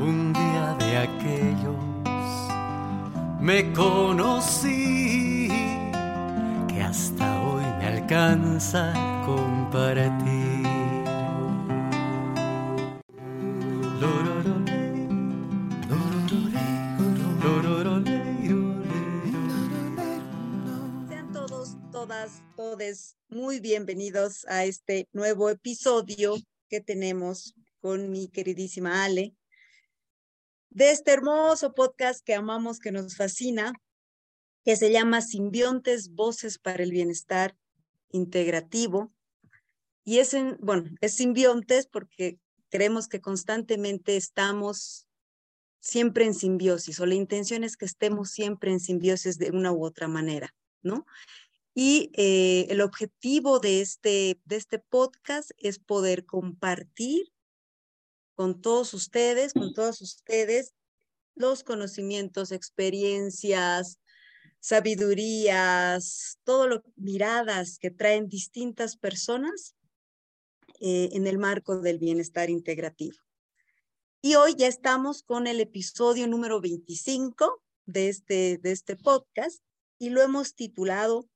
un día de aquellos me conocí que hasta hoy me alcanza compartir. Sean todos, todas, todes muy bienvenidos a este nuevo episodio que tenemos con mi queridísima Ale de este hermoso podcast que amamos, que nos fascina, que se llama Simbiontes, Voces para el Bienestar Integrativo. Y es, en, bueno, es simbiontes porque creemos que constantemente estamos siempre en simbiosis o la intención es que estemos siempre en simbiosis de una u otra manera, ¿no? Y eh, el objetivo de este, de este podcast es poder compartir con todos ustedes, con todas ustedes, los conocimientos, experiencias, sabidurías, todo lo miradas que traen distintas personas eh, en el marco del bienestar integrativo. Y hoy ya estamos con el episodio número 25 de este, de este podcast y lo hemos titulado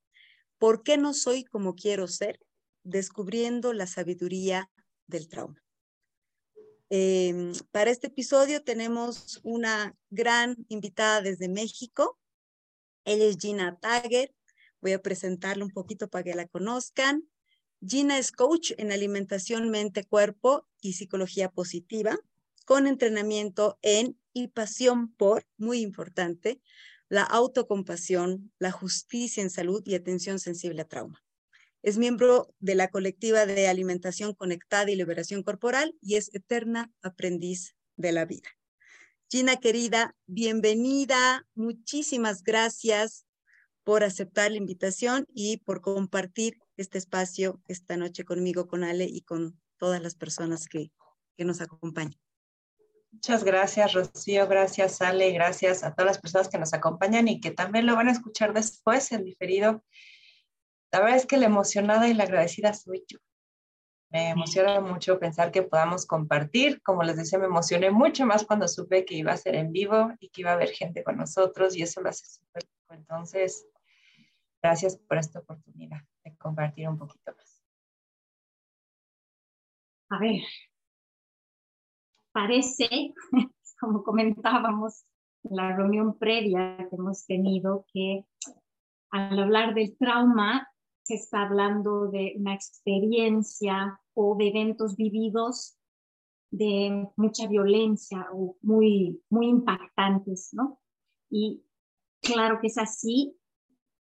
¿Por qué no soy como quiero ser? Descubriendo la sabiduría del trauma. Eh, para este episodio tenemos una gran invitada desde México. Ella es Gina Tager. Voy a presentarla un poquito para que la conozcan. Gina es coach en alimentación, mente, cuerpo y psicología positiva, con entrenamiento en y pasión por, muy importante, la autocompasión, la justicia en salud y atención sensible a trauma. Es miembro de la colectiva de alimentación conectada y liberación corporal y es eterna aprendiz de la vida. Gina querida, bienvenida. Muchísimas gracias por aceptar la invitación y por compartir este espacio esta noche conmigo, con Ale y con todas las personas que, que nos acompañan. Muchas gracias, Rocío. Gracias, Ale. Gracias a todas las personas que nos acompañan y que también lo van a escuchar después en diferido. La verdad es que la emocionada y la agradecida soy yo. Me emociona mucho pensar que podamos compartir. Como les decía, me emocioné mucho más cuando supe que iba a ser en vivo y que iba a haber gente con nosotros y eso lo hace súper Entonces, gracias por esta oportunidad de compartir un poquito más. A ver, parece, como comentábamos en la reunión previa que hemos tenido, que al hablar del trauma se está hablando de una experiencia o de eventos vividos de mucha violencia o muy, muy impactantes, ¿no? Y claro que es así,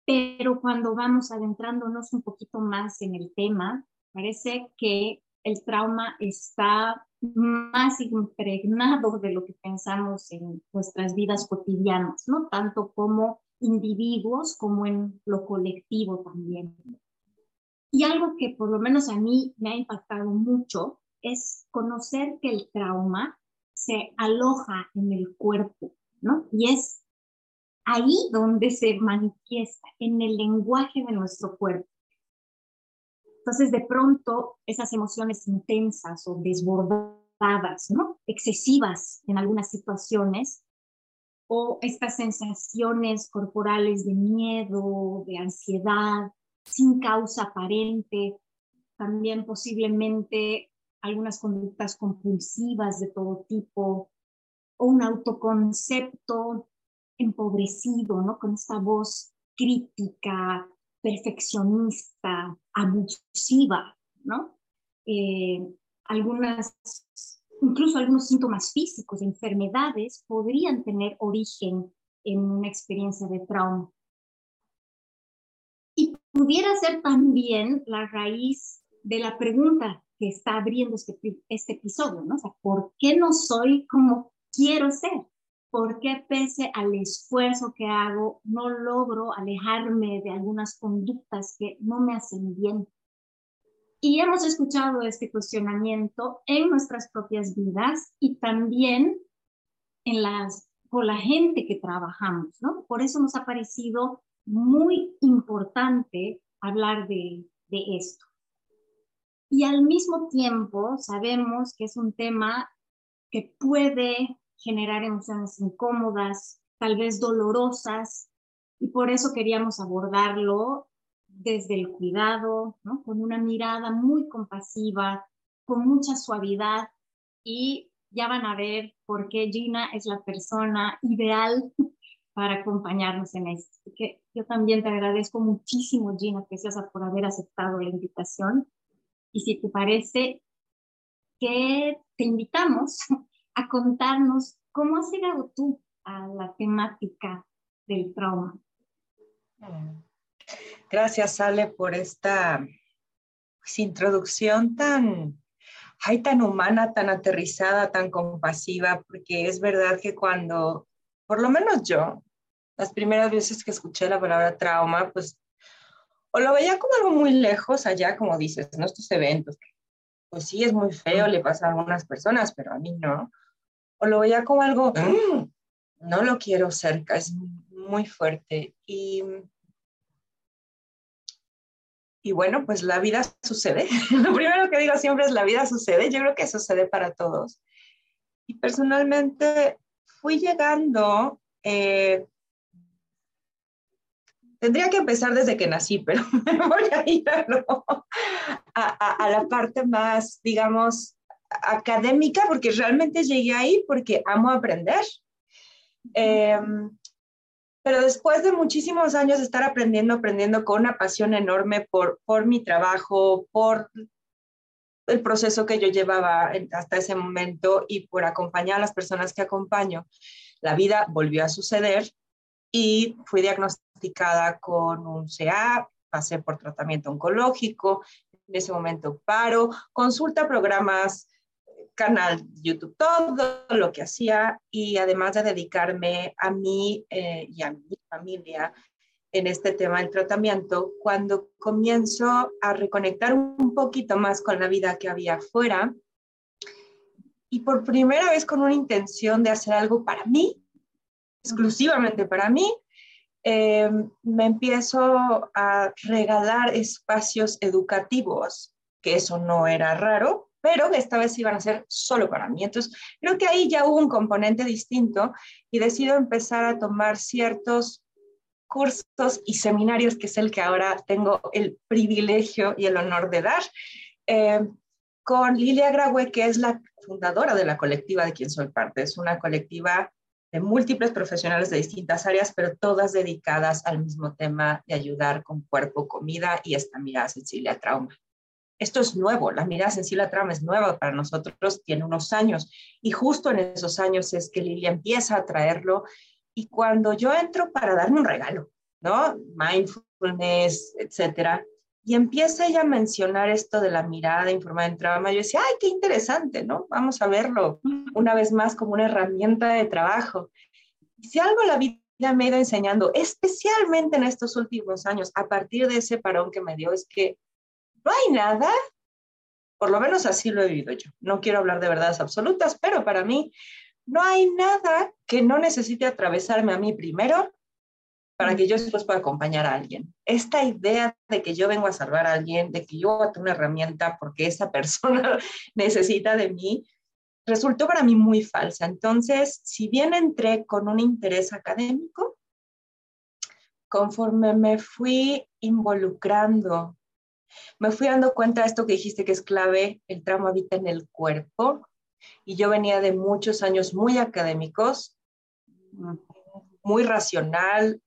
pero cuando vamos adentrándonos un poquito más en el tema, parece que el trauma está más impregnado de lo que pensamos en nuestras vidas cotidianas, ¿no? Tanto como individuos como en lo colectivo también. Y algo que por lo menos a mí me ha impactado mucho es conocer que el trauma se aloja en el cuerpo, ¿no? Y es ahí donde se manifiesta, en el lenguaje de nuestro cuerpo. Entonces, de pronto, esas emociones intensas o desbordadas, ¿no? Excesivas en algunas situaciones, o estas sensaciones corporales de miedo, de ansiedad, sin causa aparente, también posiblemente algunas conductas compulsivas de todo tipo, o un autoconcepto empobrecido, ¿no? Con esta voz crítica, perfeccionista, abusiva, ¿no? Eh, algunas Incluso algunos síntomas físicos de enfermedades podrían tener origen en una experiencia de trauma. Y pudiera ser también la raíz de la pregunta que está abriendo este, este episodio, ¿no? O sea, ¿por qué no soy como quiero ser? ¿Por qué pese al esfuerzo que hago no logro alejarme de algunas conductas que no me hacen bien? Y hemos escuchado este cuestionamiento en nuestras propias vidas y también en las, con la gente que trabajamos, ¿no? Por eso nos ha parecido muy importante hablar de, de esto. Y al mismo tiempo sabemos que es un tema que puede generar emociones incómodas, tal vez dolorosas, y por eso queríamos abordarlo desde el cuidado, ¿no? con una mirada muy compasiva, con mucha suavidad y ya van a ver por qué Gina es la persona ideal para acompañarnos en esto. Que yo también te agradezco muchísimo, Gina, preciosa, por haber aceptado la invitación. Y si te parece, que te invitamos a contarnos cómo has llegado tú a la temática del trauma. Gracias, Ale, por esta pues, introducción tan, ay, tan humana, tan aterrizada, tan compasiva, porque es verdad que cuando, por lo menos yo, las primeras veces que escuché la palabra trauma, pues, o lo veía como algo muy lejos allá, como dices, ¿no? Estos eventos, pues sí, es muy feo, le pasa a algunas personas, pero a mí no. O lo veía como algo, mm, no lo quiero cerca, es muy fuerte. Y y bueno, pues la vida sucede. Lo primero que digo siempre es la vida sucede. Yo creo que sucede para todos. Y personalmente fui llegando, eh, tendría que empezar desde que nací, pero me voy a ir a, la parte más, digamos, académica, porque realmente llegué ahí porque amo aprender. Eh, pero después de muchísimos años de estar aprendiendo, aprendiendo con una pasión enorme por, por mi trabajo, por el proceso que yo llevaba hasta ese momento y por acompañar a las personas que acompaño, la vida volvió a suceder y fui diagnosticada con un CA, pasé por tratamiento oncológico, en ese momento paro, consulta programas canal YouTube, todo lo que hacía y además de dedicarme a mí eh, y a mi familia en este tema del tratamiento, cuando comienzo a reconectar un poquito más con la vida que había afuera y por primera vez con una intención de hacer algo para mí, exclusivamente para mí, eh, me empiezo a regalar espacios educativos, que eso no era raro, pero esta vez iban a ser solo para mí. Entonces, creo que ahí ya hubo un componente distinto y decido empezar a tomar ciertos cursos y seminarios, que es el que ahora tengo el privilegio y el honor de dar, eh, con Lilia Graue, que es la fundadora de la colectiva de quien soy parte. Es una colectiva de múltiples profesionales de distintas áreas, pero todas dedicadas al mismo tema de ayudar con cuerpo, comida y esta mirada sensible al trauma esto es nuevo, la mirada sensible a trama es nueva para nosotros, tiene unos años y justo en esos años es que Lilia empieza a traerlo y cuando yo entro para darme un regalo, ¿no? Mindfulness, etcétera, y empieza ella a mencionar esto de la mirada informada en trauma, yo decía, ay, qué interesante, ¿no? Vamos a verlo una vez más como una herramienta de trabajo. Y si algo la vida me ha ido enseñando, especialmente en estos últimos años, a partir de ese parón que me dio, es que no hay nada, por lo menos así lo he vivido yo. No quiero hablar de verdades absolutas, pero para mí no hay nada que no necesite atravesarme a mí primero para que yo después pueda acompañar a alguien. Esta idea de que yo vengo a salvar a alguien, de que yo voy a tener una herramienta porque esa persona necesita de mí, resultó para mí muy falsa. Entonces, si bien entré con un interés académico, conforme me fui involucrando me fui dando cuenta de esto que dijiste que es clave, el trauma habita en el cuerpo y yo venía de muchos años muy académicos, muy racional,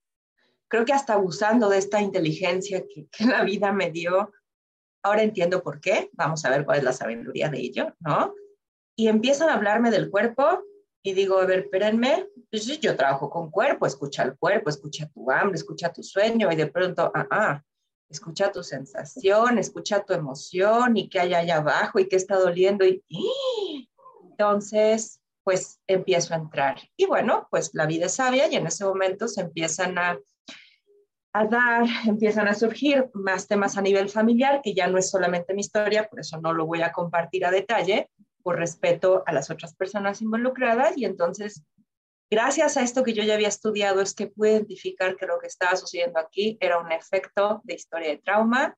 creo que hasta abusando de esta inteligencia que, la vida me dio. Ahora entiendo por qué, vamos a ver cuál es la sabiduría de ello, ¿no? Y empiezan a hablarme del cuerpo y digo, a ver, espérenme, pues yo trabajo con cuerpo, escucha el cuerpo, escucha tu hambre, escucha tu sueño y de pronto, ah, ah, escucha tu sensación, escucha tu emoción y qué hay allá abajo y qué está doliendo y, entonces pues empiezo a entrar. Y bueno, pues la vida es sabia y en ese momento se empiezan a dar, empiezan a surgir más temas a nivel familiar, que ya no es solamente mi historia, por eso no lo voy a compartir a detalle, por respeto a las otras personas involucradas y entonces Gracias a esto que yo ya había estudiado es que pude identificar que lo que estaba sucediendo aquí era un efecto de historia de trauma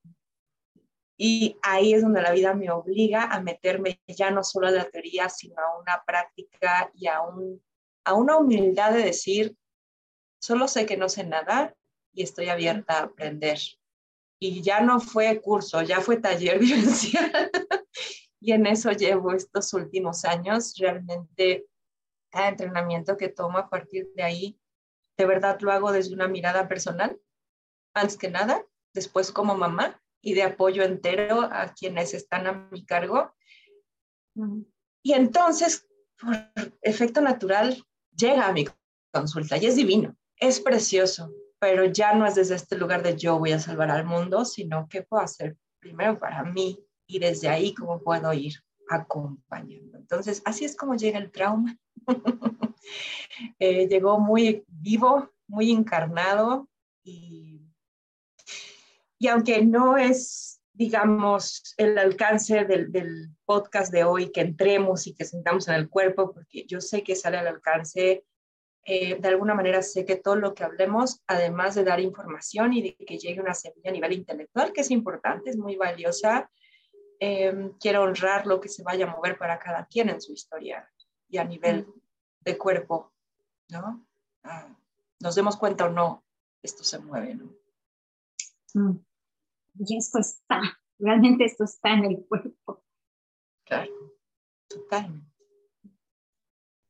Y ahí es donde la vida me obliga a meterme ya no solo a la teoría, sino a una práctica y a, un, a una humildad de decir, solo sé que no sé nada y estoy abierta a aprender. Y ya no fue curso, ya fue taller vivencial. y en eso llevo estos últimos años. Realmente cada entrenamiento que tomo a partir de ahí, de verdad lo hago desde una mirada personal, antes que nada, después como mamá y de apoyo entero a quienes están a mi cargo. Y entonces, por efecto natural, llega a mi consulta y es divino, es precioso, pero ya no es desde este lugar de yo voy a salvar al mundo, sino qué puedo hacer primero para mí y desde ahí cómo puedo ir acompañando. Entonces, así es como llega el trauma. Eh, llegó muy vivo, muy encarnado y aunque no es, digamos, el alcance del, podcast de hoy, que entremos y que sentamos en el cuerpo, porque yo sé que sale al alcance, eh, de alguna manera sé que todo lo que hablemos, además de dar información y de que llegue una semilla a nivel intelectual, que es importante, es muy valiosa, em, quiero honrar lo que se vaya a mover para cada quien en su historia y a nivel de cuerpo, ¿no? Ah, nos demos cuenta o no, esto se mueve, ¿no? Mm y esto está, realmente esto está en el cuerpo. Claro, totalmente.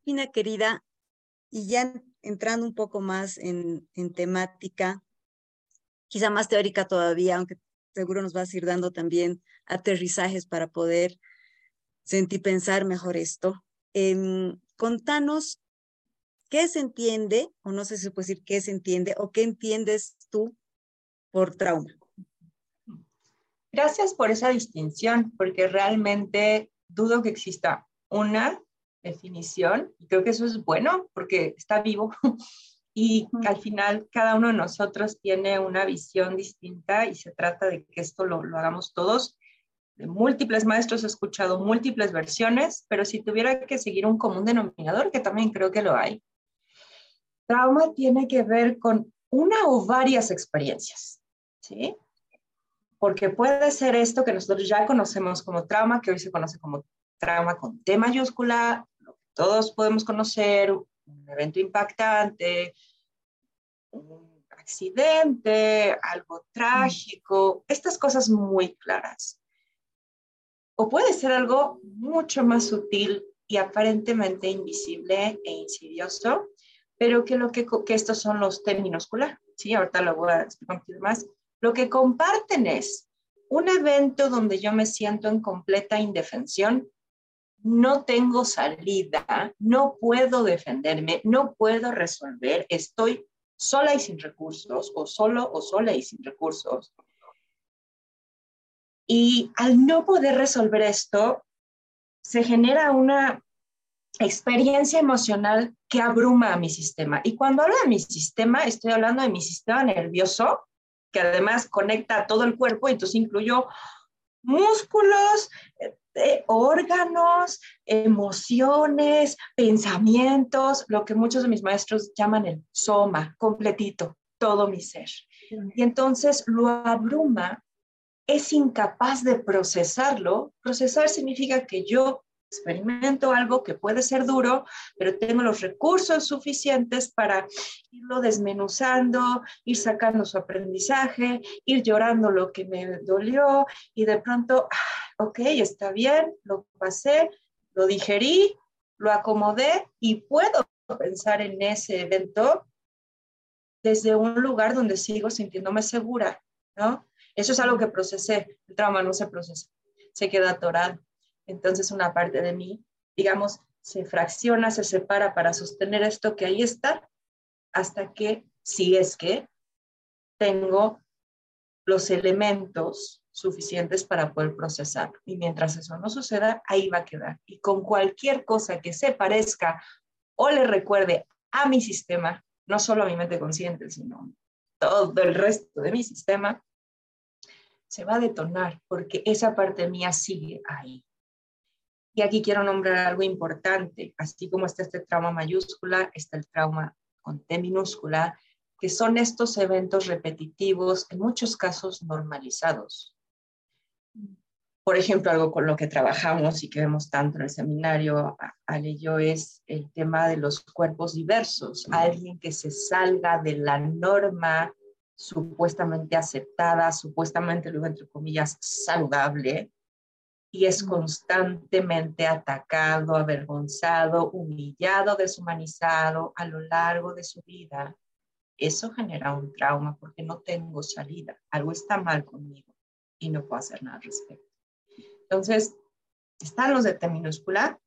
Fina querida, y ya entrando un poco más en, en temática, quizá más teórica todavía, aunque seguro nos vas a ir dando también aterrizajes para poder sentir pensar mejor esto. Eh, contanos qué se entiende, o no sé si se puede decir qué se entiende, o qué entiendes tú por trauma. Gracias por esa distinción, porque realmente dudo que exista una definición y creo que eso es bueno porque está vivo y al final cada uno de nosotros tiene una visión distinta y se trata de que esto lo, lo hagamos todos. De múltiples maestros he escuchado múltiples versiones, pero si tuviera que seguir un común denominador, que también creo que lo hay, trauma tiene que ver con una o varias experiencias, ¿sí? porque puede ser esto que nosotros ya conocemos como trauma, que hoy se conoce como trauma con T mayúscula, lo que todos podemos conocer, un evento impactante, un accidente, algo trágico, estas cosas muy claras. O puede ser algo mucho más sutil y aparentemente invisible e insidioso, pero que lo que, estos son los T minúscula, ¿sí? Ahorita lo voy a explicar más lo que comparten es un evento donde yo me siento en completa indefensión, no tengo salida, no puedo defenderme, no puedo resolver, estoy sola y sin recursos, o solo o sola y sin recursos. Y al no poder resolver esto, se genera una experiencia emocional que abruma a mi sistema. Y cuando hablo de mi sistema, estoy hablando de mi sistema nervioso, que además conecta a todo el cuerpo, entonces incluyo músculos, eh, órganos, emociones, pensamientos, lo que muchos de mis maestros llaman el soma, completito, todo mi ser. Y entonces lo abruma, es incapaz de procesarlo. Procesar significa que yo experimento algo que puede ser duro, pero tengo los recursos suficientes para irlo desmenuzando, ir sacando su aprendizaje, ir llorando lo que me dolió y de pronto, ah, ok, está bien, lo pasé, lo digerí, lo acomodé y puedo pensar en ese evento desde un lugar donde sigo sintiéndome segura, ¿no? Eso es algo que procesé, el trauma no se procesa, se queda atorado. Entonces una parte de mí, digamos, se fracciona, se separa para sostener esto que ahí está, hasta que, si es que tengo los elementos suficientes para poder procesar. Y mientras eso no suceda, ahí va a quedar. Y con cualquier cosa que se parezca o le recuerde a mi sistema, no solo a mi mente consciente, sino todo el resto de mi sistema, se va a detonar porque esa parte mía sigue ahí. Y aquí quiero nombrar algo importante, así como está este trauma mayúscula, está el trauma con T minúscula, que son estos eventos repetitivos, en muchos casos normalizados. por ejemplo, algo con lo que trabajamos y que vemos tanto en el seminario, Ale y yo, es el tema de los cuerpos diversos. Alguien que se salga de la norma supuestamente aceptada, supuestamente, luego entre comillas, saludable, y es constantemente atacado, avergonzado, humillado, deshumanizado a lo largo de su vida. Eso genera un trauma porque no tengo salida, algo está mal conmigo y no puedo hacer nada al respecto. Entonces, están los de T minúscula.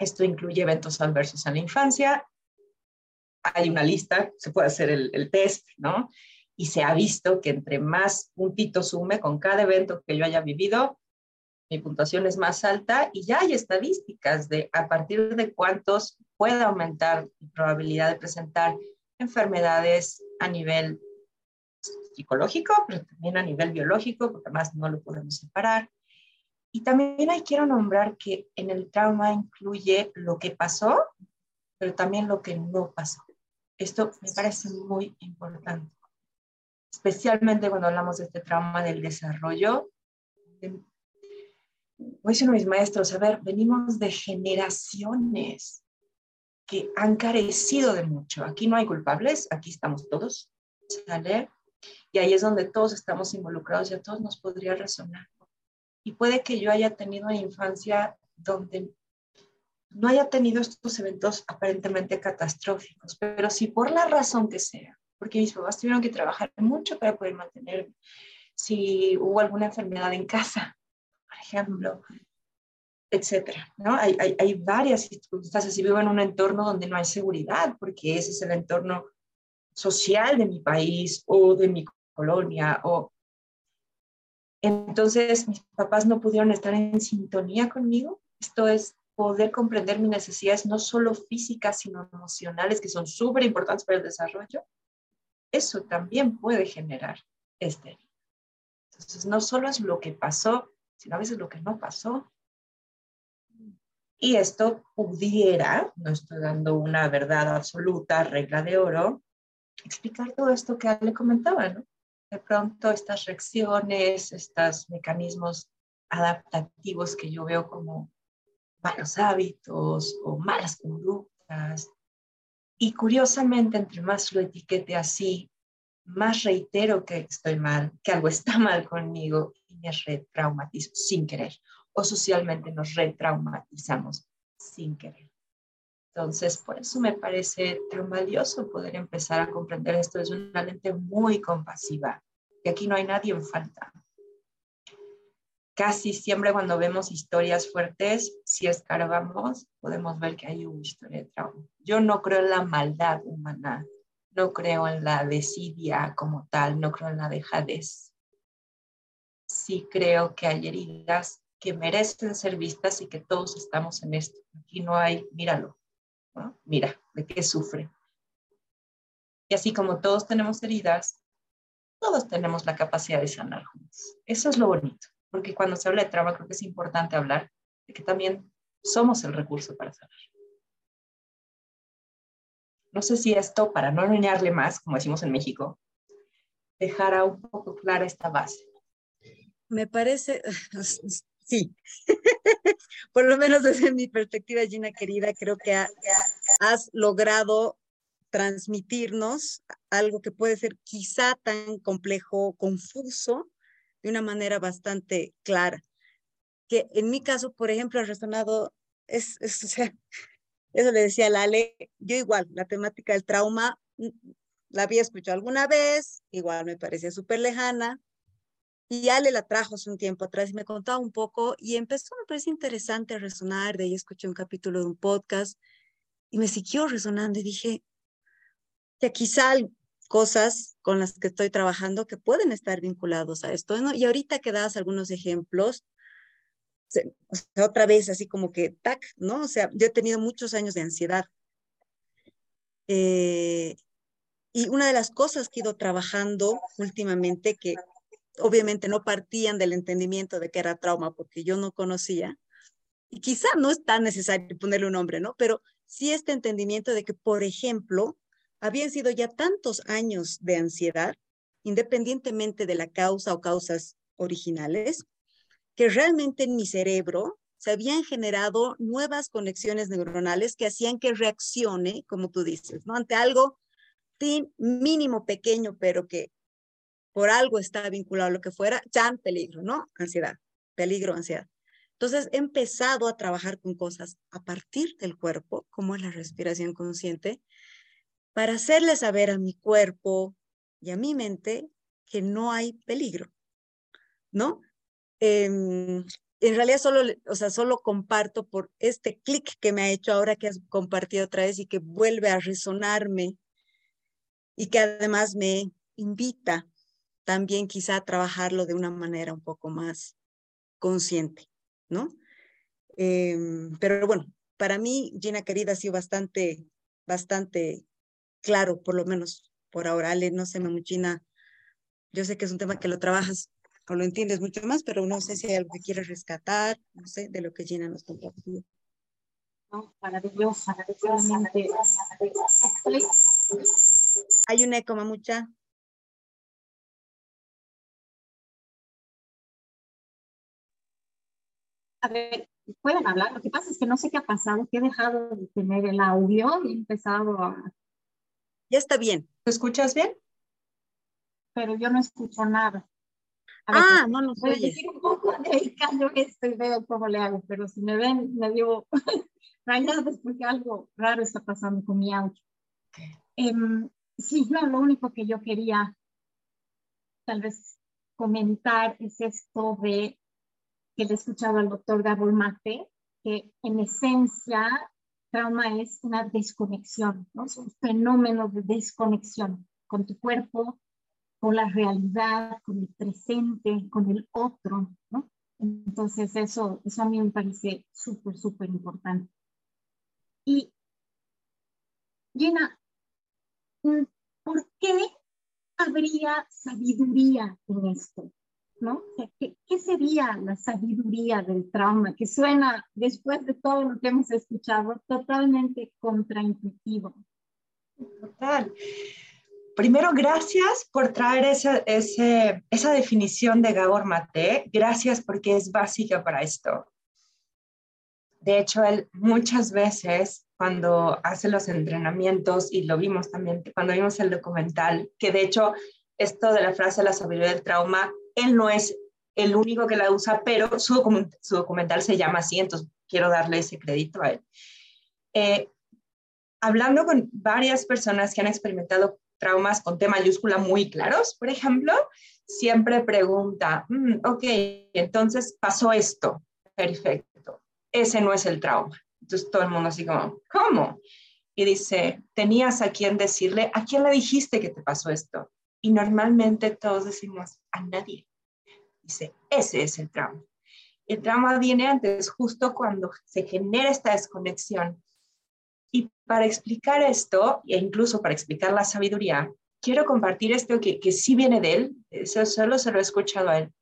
Esto incluye eventos adversos en la infancia. Hay una lista, se puede hacer el, test, ¿no? Y se ha visto que entre más puntitos sume con cada evento que yo haya vivido, mi puntuación es más alta y ya hay estadísticas de a partir de cuántos puede aumentar mi probabilidad de presentar enfermedades a nivel psicológico, pero también a nivel biológico, porque además no lo podemos separar. Y también ahí quiero nombrar que en el trauma incluye lo que pasó, pero también lo que no pasó. Esto me parece muy importante, especialmente cuando hablamos de este trauma del desarrollo. Como dicen mis maestros, a ver, venimos de generaciones que han carecido de mucho. Aquí no hay culpables, aquí estamos todos, ¿sale? Y ahí es donde todos estamos involucrados y a todos nos podría resonar. Y puede que yo haya tenido una infancia donde no haya tenido estos eventos aparentemente catastróficos, pero si por la razón que sea, porque mis papás tuvieron que trabajar mucho para poder mantenerme, si hubo alguna enfermedad en casa, por ejemplo, etcétera, ¿no? Hay, hay, varias circunstancias. Si vivo en un entorno donde no hay seguridad, porque ese es el entorno social de mi país o de mi colonia, o entonces, mis papás no pudieron estar en sintonía conmigo. Esto es poder comprender mis necesidades, no solo físicas, sino emocionales, que son súper importantes para el desarrollo. Eso también puede generar este. Entonces, no solo es lo que pasó, sino a veces lo que no pasó. Y esto pudiera, no estoy dando una verdad absoluta, regla de oro, explicar todo esto que le comentaba, ¿no? de pronto estas reacciones, estos mecanismos adaptativos que yo veo como malos hábitos o malas conductas. Y curiosamente, entre más lo etiquete así, más reitero que estoy mal, que algo está mal conmigo y me retraumatizo sin querer. O socialmente nos retraumatizamos sin querer. Entonces, por eso me parece tan valioso poder empezar a comprender esto desde una lente muy compasiva. Y aquí no hay nadie en falta. Casi siempre cuando vemos historias fuertes, si escarbamos, podemos ver que hay una historia de trauma. Yo no creo en la maldad humana, no creo en la desidia como tal, no creo en la dejadez. Sí creo que hay heridas que merecen ser vistas y que todos estamos en esto. Aquí no hay, míralo, Mira, ¿de qué sufre? Y así como todos tenemos heridas, todos tenemos la capacidad de sanar juntos. Eso es lo bonito, porque cuando se habla de trauma creo que es importante hablar de que también somos el recurso para sanar. No sé si esto, para no engañarle más, como decimos en México, dejará un poco clara esta base. Me parece, sí, por lo menos desde mi perspectiva, Gina querida, creo que has logrado transmitirnos algo que puede ser quizá tan complejo, confuso, de una manera bastante clara. Que en mi caso, por ejemplo, ha resonado, es, eso le decía a Lale, yo igual, la temática del trauma, mm, la había escuchado alguna vez, igual me parecía súper lejana, y Ale la trajo hace un tiempo atrás y me contaba un poco y empezó, me parece interesante resonar, de ahí escuché un capítulo de un podcast y me siguió resonando y dije que quizá cosas con las que estoy trabajando que pueden estar vinculados a esto. Y ahorita que das algunos ejemplos, otra vez así como que, tac, ¿no? O sea, yo he tenido muchos años de ansiedad. Eh, y una de las cosas que he ido trabajando últimamente, que obviamente no partían del entendimiento de que era trauma porque yo no conocía. Y quizá no es tan necesario ponerle un nombre, ¿no? Pero sí este entendimiento de que, por ejemplo, habían sido ya tantos años de ansiedad, independientemente de la causa o causas originales, que realmente en mi cerebro se habían generado nuevas conexiones neuronales que hacían que reaccione, como tú dices, ¿no? Ante algo mínimo, pequeño, pero que por algo está vinculado a lo que fuera, ya peligro, ¿no? Ansiedad, peligro, ansiedad. Entonces he empezado a trabajar con cosas a partir del cuerpo, como es la respiración consciente, para hacerle saber a mi cuerpo y a mi mente que no hay peligro, ¿no? Em, en realidad solo, o sea, solo comparto por este clic que me ha hecho ahora que has compartido otra vez y que vuelve a resonarme y que además me invita también quizá trabajarlo de una manera un poco más consciente, ¿no? Em, pero bueno, para mí, Gina querida, ha sido bastante, bastante claro, por lo menos por ahora. Ale, no sé, Mamuchina, yo sé que es un tema que lo trabajas o lo entiendes mucho más, pero no sé si hay algo que quieras rescatar, no sé, de lo que Gina nos compartió. No, maravilloso, maravillosamente. Hay un eco, Mamucha. A ver, pueden hablar. Lo que pasa es que no sé qué ha pasado, que he dejado de tener el audio y he empezado a... Ya está bien. ¿Te escuchas bien? Pero yo no escucho nada. ah, no nos voy a decir un poco de callo esto y veo cómo le hago, pero si me ven, me digo rayadas porque algo raro está pasando con mi audio. Em, sí, no, lo único que yo quería tal vez comentar es esto de que le he escuchado al doctor Gabor Mate, que en esencia trauma es una desconexión, ¿no? es un fenómeno de desconexión con tu cuerpo, con la realidad, con el presente, con el otro, ¿no? Entonces eso, eso a mí me parece súper, súper importante. Y mm, ¿por qué habría sabiduría en esto? ¿No? ¿qué, sería la sabiduría del trauma? Que suena, después de todo lo que hemos escuchado, totalmente contraintuitivo. Total. Primero, gracias por traer esa, esa definición de Gabor Mate. Gracias porque es básica para esto. De hecho, él muchas veces cuando hace los entrenamientos, y lo vimos también cuando vimos el documental, que de hecho esto de la frase la sabiduría del trauma él no es el único que la usa, pero su, documental se llama así, entonces quiero darle ese crédito a él. Eh, hablando con varias personas que han experimentado traumas con T mayúscula muy claros, por ejemplo, siempre pregunta, mm, ok, entonces pasó esto, perfecto, ese no es el trauma. Entonces todo el mundo así como, ¿cómo? Y dice, tenías a quién decirle, ¿a quién le dijiste que te pasó esto? Y normalmente todos decimos, a nadie. Dice, ese es el trauma. El trauma viene antes, justo cuando se genera esta desconexión. Y para explicar esto, e incluso para explicar la sabiduría, quiero compartir esto que, que sí viene de él, eso solo se lo he escuchado a él.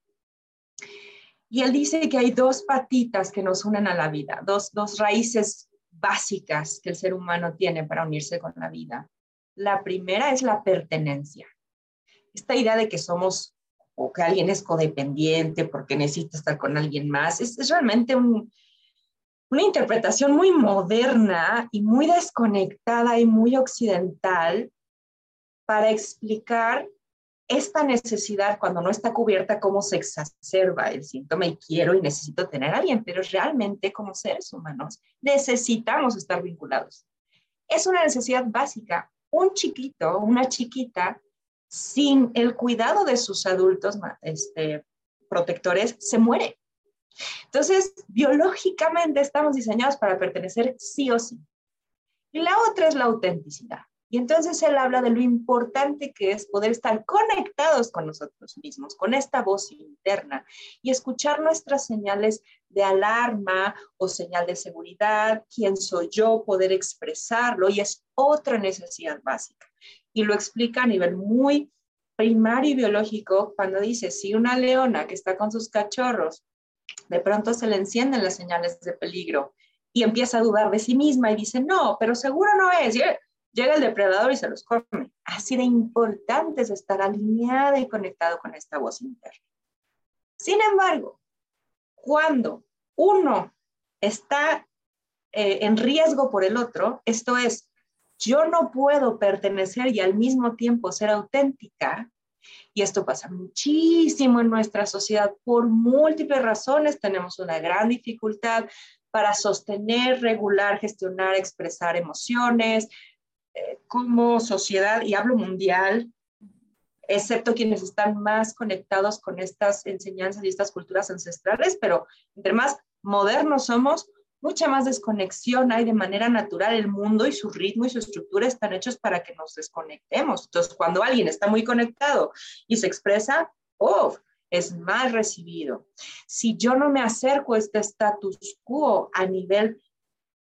Y él dice que hay dos patitas que nos unen a la vida, dos, dos raíces básicas que el ser humano tiene para unirse con la vida. La primera es la pertenencia. Esta idea de que somos o que alguien es codependiente porque necesita estar con alguien más, es, realmente una interpretación muy moderna y muy desconectada y muy occidental para explicar esta necesidad cuando no está cubierta, cómo se exacerba el síntoma y quiero y necesito tener a alguien, pero realmente como seres humanos necesitamos estar vinculados. Es una necesidad básica. Un chiquito, una chiquita sin el cuidado de sus adultos este, protectores, se muere. Entonces, biológicamente estamos diseñados para pertenecer sí o sí. Y la otra es la autenticidad. Y entonces él habla de lo importante que es poder estar conectados con nosotros mismos, con esta voz interna y escuchar nuestras señales de alarma o señal de seguridad, quién soy yo, poder expresarlo y es otra necesidad básica y lo explica a nivel muy primario y biológico cuando dice, si una leona que está con sus cachorros, de pronto se le encienden las señales de peligro y empieza a dudar de sí misma y dice, no, pero seguro no es. llega el depredador y se los come. Así de importante es estar alineada y conectado con esta voz interna. Sin embargo, cuando uno está eh, en riesgo por el otro, esto es, yo no puedo pertenecer y al mismo tiempo ser auténtica, y esto pasa muchísimo en nuestra sociedad por múltiples razones. Tenemos una gran dificultad para sostener, regular, gestionar, expresar emociones eh, como sociedad, y hablo mundial, excepto quienes están más conectados con estas enseñanzas y estas culturas ancestrales, pero entre más modernos somos, mucha más desconexión hay de manera natural. El mundo y su ritmo y su estructura están hechos para que nos desconectemos. Entonces, cuando alguien está muy conectado y se expresa, oh, es más recibido. Si yo no me acerco a este status quo a nivel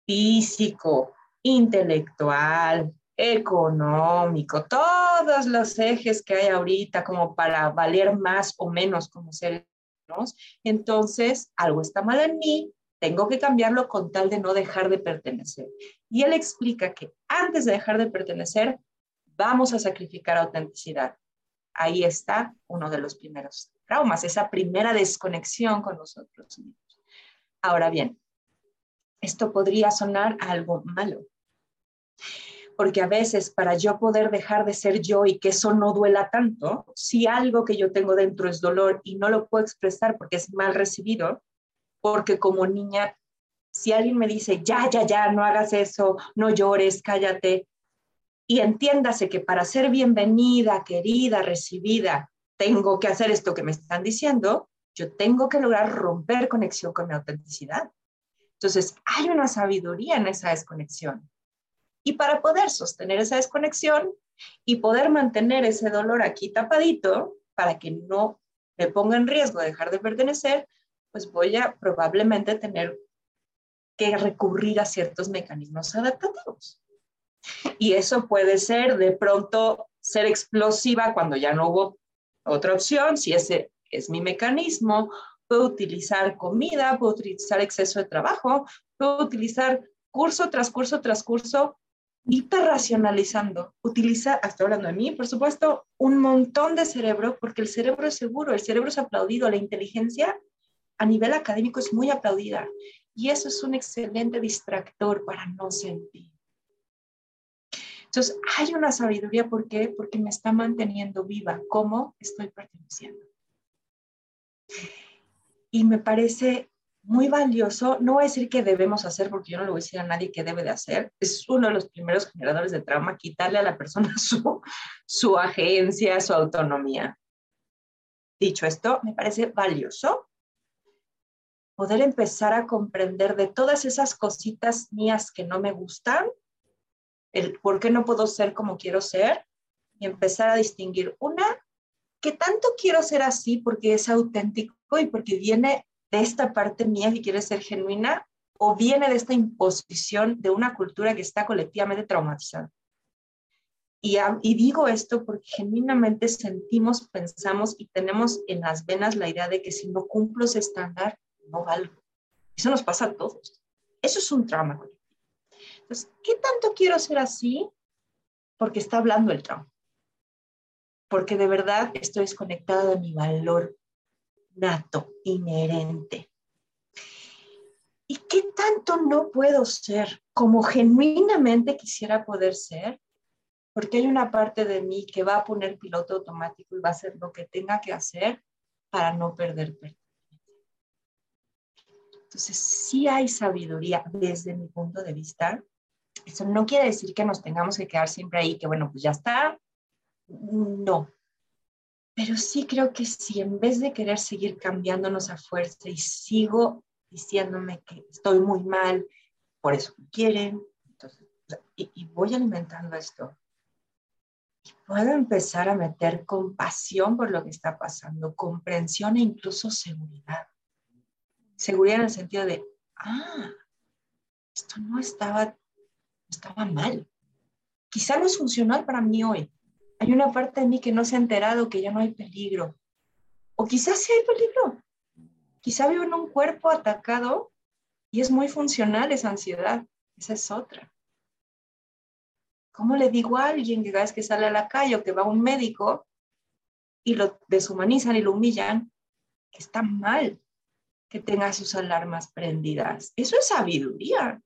físico, intelectual, económico, todos los ejes que hay ahorita como para valer más o menos como seres humanos, entonces algo está mal en mí, tengo que cambiarlo con tal de no dejar de pertenecer. Y él explica que antes de dejar de pertenecer, vamos a sacrificar autenticidad. Ahí está uno de los primeros traumas, esa primera desconexión con nosotros mismos. Ahora bien, esto podría sonar algo malo porque a veces para yo poder dejar de ser yo y que eso no duela tanto, si algo que yo tengo dentro es dolor y no lo puedo expresar porque es mal recibido, porque como niña, si alguien me dice, ya, ya, ya, no hagas eso, no llores, cállate, y entiéndase que para ser bienvenida, querida, recibida, tengo que hacer esto que me están diciendo, yo tengo que lograr romper conexión con mi autenticidad. Entonces, hay una sabiduría en esa desconexión. Y para poder sostener esa desconexión y poder mantener ese dolor aquí tapadito, para que no me ponga en riesgo de dejar de pertenecer, pues voy a probablemente tener que recurrir a ciertos mecanismos adaptativos. Y eso puede ser de pronto ser explosiva cuando ya no hubo otra opción, si ese es mi mecanismo, puedo utilizar comida, puedo utilizar exceso de trabajo, puedo utilizar curso tras curso tras curso hiperracionalizando, utiliza, hasta hablando de mí, por supuesto, un montón de cerebro, porque el cerebro es seguro, el cerebro es aplaudido, la inteligencia a nivel académico es muy aplaudida. Y eso es un excelente distractor para no sentir. Entonces, hay una sabiduría, ¿por qué? Porque me está manteniendo viva, ¿cómo estoy perteneciendo? Y me parece muy valioso. No voy a decir que debemos hacer, porque yo no le voy a decir a nadie qué debe de hacer. Es uno de los primeros generadores de trauma, quitarle a la persona su, su agencia, su autonomía. Dicho esto, me parece valioso poder empezar a comprender de todas esas cositas mías que no me gustan, el por qué no puedo ser como quiero ser, y empezar a distinguir una, que tanto quiero ser así porque es auténtico y porque viene de esta parte mía que quiere ser genuina o viene de esta imposición de una cultura que está colectivamente traumatizada. Y, y, digo esto porque genuinamente sentimos, pensamos y tenemos en las venas la idea de que si no cumplo ese estándar, no valgo. Eso nos pasa a todos. Eso es un trauma colectivo. Entonces, ¿qué tanto quiero ser así? Porque está hablando el trauma. Porque de verdad estoy desconectada de mi valor nato, inherente. ¿Y qué tanto no puedo ser como genuinamente quisiera poder ser? Porque hay una parte de mí que va a poner piloto automático y va a hacer lo que tenga que hacer para no perder Entonces, sí hay sabiduría desde mi punto de vista. Eso no quiere decir que nos tengamos que quedar siempre ahí, que bueno, pues ya está. No, pero sí creo que si en vez de querer seguir cambiándonos a fuerza y sigo diciéndome que estoy muy mal, por eso me quieren, y, voy alimentando esto, y puedo empezar a meter compasión por lo que está pasando, comprensión e incluso seguridad. Seguridad en el sentido de, ah, esto no estaba, estaba mal. Quizá no es funcional para mí hoy, hay una parte de mí que no se ha enterado que ya no hay peligro. O quizás sí hay peligro. Quizá vivo en un cuerpo atacado y es muy funcional esa ansiedad. Esa es otra. ¿Cómo le digo a alguien que cada vez que sale a la calle o que va a un médico y lo deshumanizan y lo humillan, está mal? Que tenga sus alarmas prendidas. Eso es sabiduría.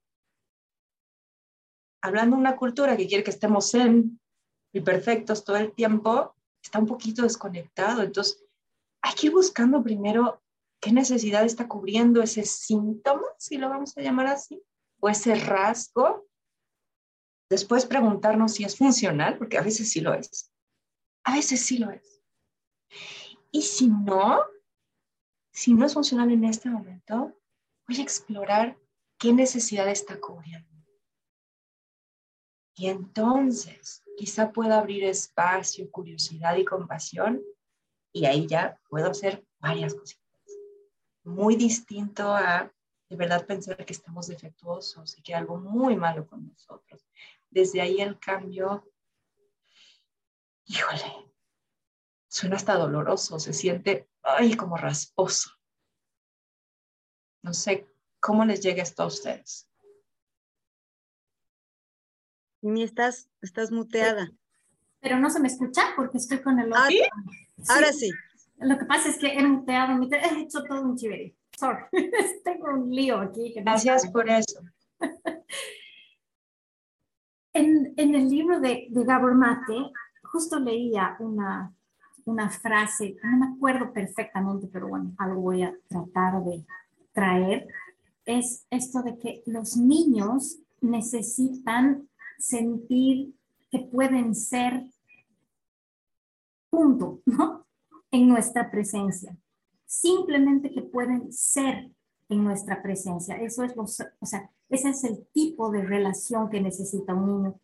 Hablando de una cultura que quiere que estemos en y perfectos todo el tiempo, está un poquito desconectado. Entonces, hay que ir buscando primero qué necesidad está cubriendo ese síntoma, si lo vamos a llamar así, o ese rasgo. Después preguntarnos si es funcional, porque a veces sí lo es. A veces sí lo es. Y si no, si no es funcional en este momento, voy a explorar qué necesidad está cubriendo. Y entonces quizá pueda abrir espacio, curiosidad y compasión y ahí ya puedo hacer varias cositas. Muy distinto a de verdad pensar que estamos defectuosos y que hay algo muy malo con nosotros. Desde ahí el cambio, híjole, suena hasta doloroso, se siente, ay, como rasposo. No sé cómo les llega esto a ustedes. Mimi, estás, estás muteada. Pero no se me escucha porque estoy con el ah, otro. Ahora sí. Lo que pasa es que he muteado, he hecho todo un chiveri. Sorry, tengo un lío aquí. Gracias por eso. en, en, el libro de, de Gabor Mate, justo leía una, una frase, no me acuerdo perfectamente, pero bueno, algo voy a tratar de traer, es esto de que los niños necesitan sentir que pueden ser punto, ¿no? En nuestra presencia. Simplemente que pueden ser en nuestra presencia. Eso es, o sea, ese es el tipo de relación que necesita un niño.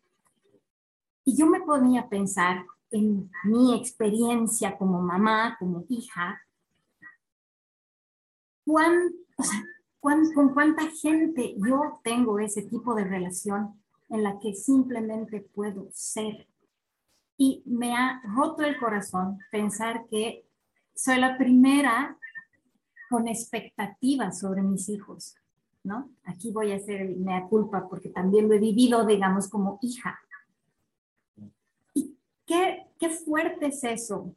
Y yo me ponía a pensar en mi experiencia como mamá, como hija, ¿cuán, o sea, con cuánta gente yo tengo ese tipo de relación en la que simplemente puedo ser. Y me ha roto el corazón pensar que soy la primera con expectativas sobre mis hijos, ¿no? Aquí voy a hacer mea culpa porque también lo he vivido, digamos, como hija. Qué, qué fuerte es eso,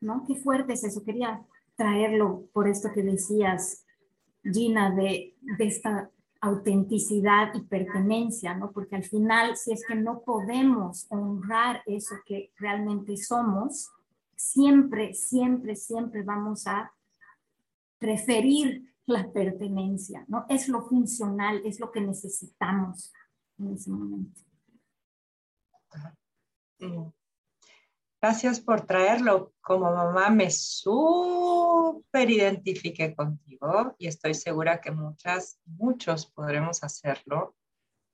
¿no? Qué fuerte es eso. Quería traerlo por esto que decías, Gina, de, de esta autenticidad y pertenencia, ¿no? Porque al final, si es que no podemos honrar eso que realmente somos, siempre, siempre, siempre vamos a preferir la pertenencia, ¿no? Es lo funcional, es lo que necesitamos en ese momento. Gracias por traerlo. Como mamá me súper identifique contigo y estoy segura que muchas, muchos podremos hacerlo.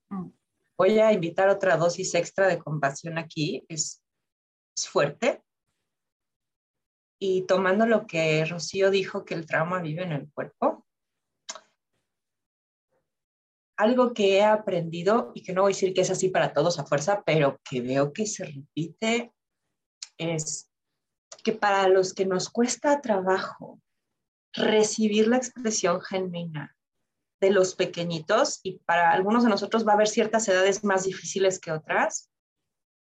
Mm. Voy a invitar otra dosis extra de compasión aquí. Es, es fuerte. Y tomando lo que Rocío dijo, que el trauma vive en el cuerpo, algo que he aprendido y que no voy a decir que es así para todos a fuerza, pero que veo que se repite es que para los que nos cuesta trabajo recibir la expresión genuina de los pequeñitos, y para algunos de nosotros va a haber ciertas edades más difíciles que otras,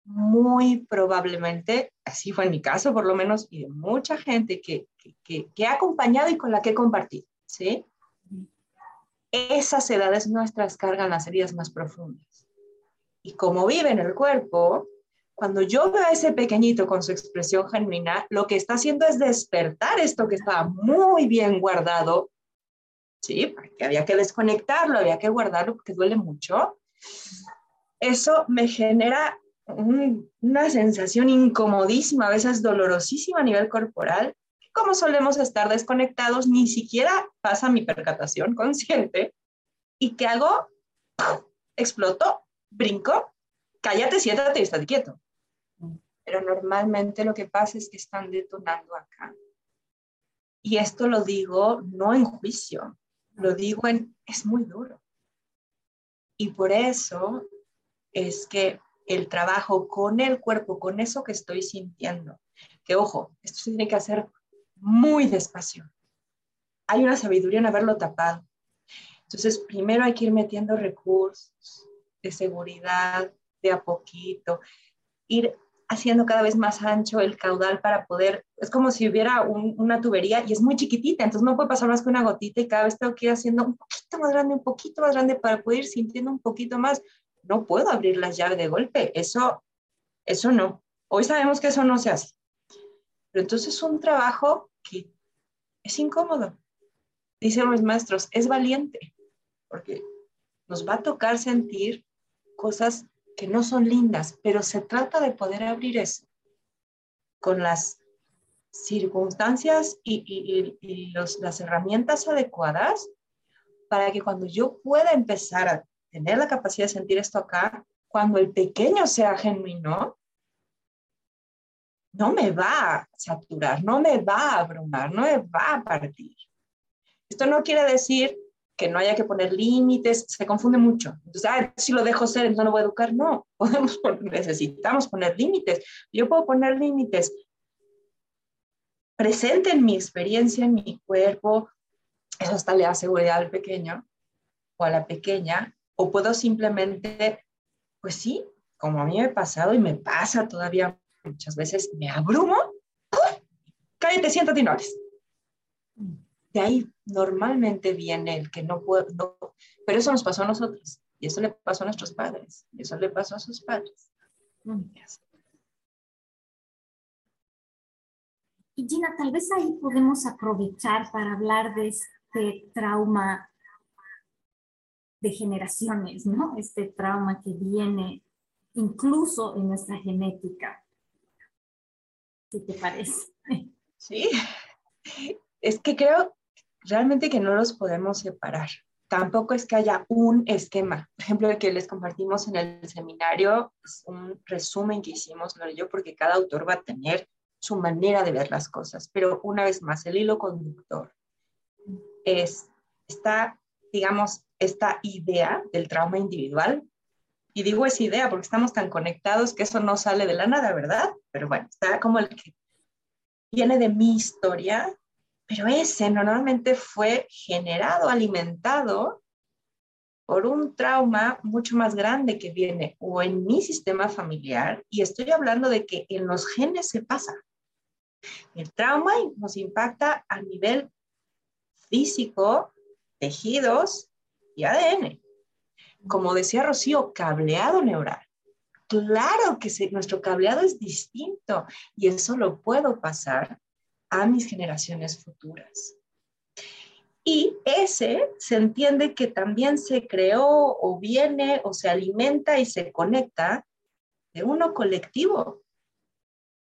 muy probablemente, así fue en mi caso por lo menos, y de mucha gente que, que, que, acompañado y con la que he compartido, ¿sí? Esas edades nuestras cargan las heridas más profundas. Y como vive en el cuerpo, cuando yo veo a ese pequeñito con su expresión genuina, lo que está haciendo es despertar esto que estaba muy bien guardado, ¿sí? Porque había que desconectarlo, había que guardarlo porque duele mucho. Eso me genera una sensación incomodísima, a veces dolorosísima a nivel corporal. Como solemos estar desconectados, ni siquiera pasa mi percatación consciente. ¿Y qué hago? Exploto, brinco, cállate, siéntate y estate quieto pero normalmente lo que pasa es que están detonando acá. Y esto lo digo no en juicio, lo digo en, es muy duro. Y por eso es que el trabajo con el cuerpo, con eso que estoy sintiendo, que ojo, esto se tiene que hacer muy despacio. Hay una sabiduría en haberlo tapado. Entonces, primero hay que ir metiendo recursos de seguridad, de a poquito, ir haciendo cada vez más ancho el caudal para poder, es como si hubiera una tubería y es muy chiquitita, entonces no puede pasar más que una gotita y cada vez tengo que ir haciendo un poquito más grande, un poquito más grande para poder ir sintiendo un poquito más. No puedo abrir las llaves de golpe, eso, eso no. Hoy sabemos que eso no se hace. Pero entonces es un trabajo que es incómodo. Dicen los maestros, es valiente, porque nos va a tocar sentir cosas que no son lindas, pero se trata de poder abrir eso con las circunstancias y, las herramientas adecuadas para que cuando yo pueda empezar a tener la capacidad de sentir esto acá, cuando el pequeño sea genuino, no me va a saturar, no me va a abrumar, no me va a partir. Esto no quiere decir que no haya que poner límites, se confunde mucho. Entonces, ah, si lo dejo ser, entonces no voy a educar. No, podemos, necesitamos poner límites. Yo puedo poner límites presente en mi experiencia, en mi cuerpo, eso hasta le da seguridad al pequeño o a la pequeña, o puedo simplemente, pues sí, como a mí me ha pasado y me pasa todavía muchas veces, me abrumo, cállate, siéntate y no hables de ahí normalmente viene el que no puedo, pero eso nos pasó a nosotros, y eso le pasó a nuestros padres, y eso le pasó a sus padres. Y Gina, tal vez ahí podemos aprovechar para hablar de este trauma de generaciones, ¿no? Este trauma que viene incluso en nuestra genética. ¿Qué te parece? Sí, es que creo realmente que no los podemos separar. Tampoco es que haya un esquema. Por ejemplo, el que les compartimos en el seminario es un resumen que hicimos, lo yo, porque cada autor va a tener su manera de ver las cosas. Pero una vez más, el hilo conductor es esta, digamos, esta idea del trauma individual. Y digo esa idea porque estamos tan conectados que eso no sale de la nada, ¿verdad? Pero bueno, está como el que viene de mi historia, pero ese normalmente fue generado, alimentado por un trauma mucho más grande que viene o en mi sistema familiar, y estoy hablando de que en los genes se pasa. El trauma nos impacta a nivel físico, tejidos y ADN. Como decía Rocío, cableado neural. Claro que nuestro cableado es distinto y eso lo puedo pasar a mis generaciones futuras. Y ese se entiende que también se creó o viene o se alimenta y se conecta de uno colectivo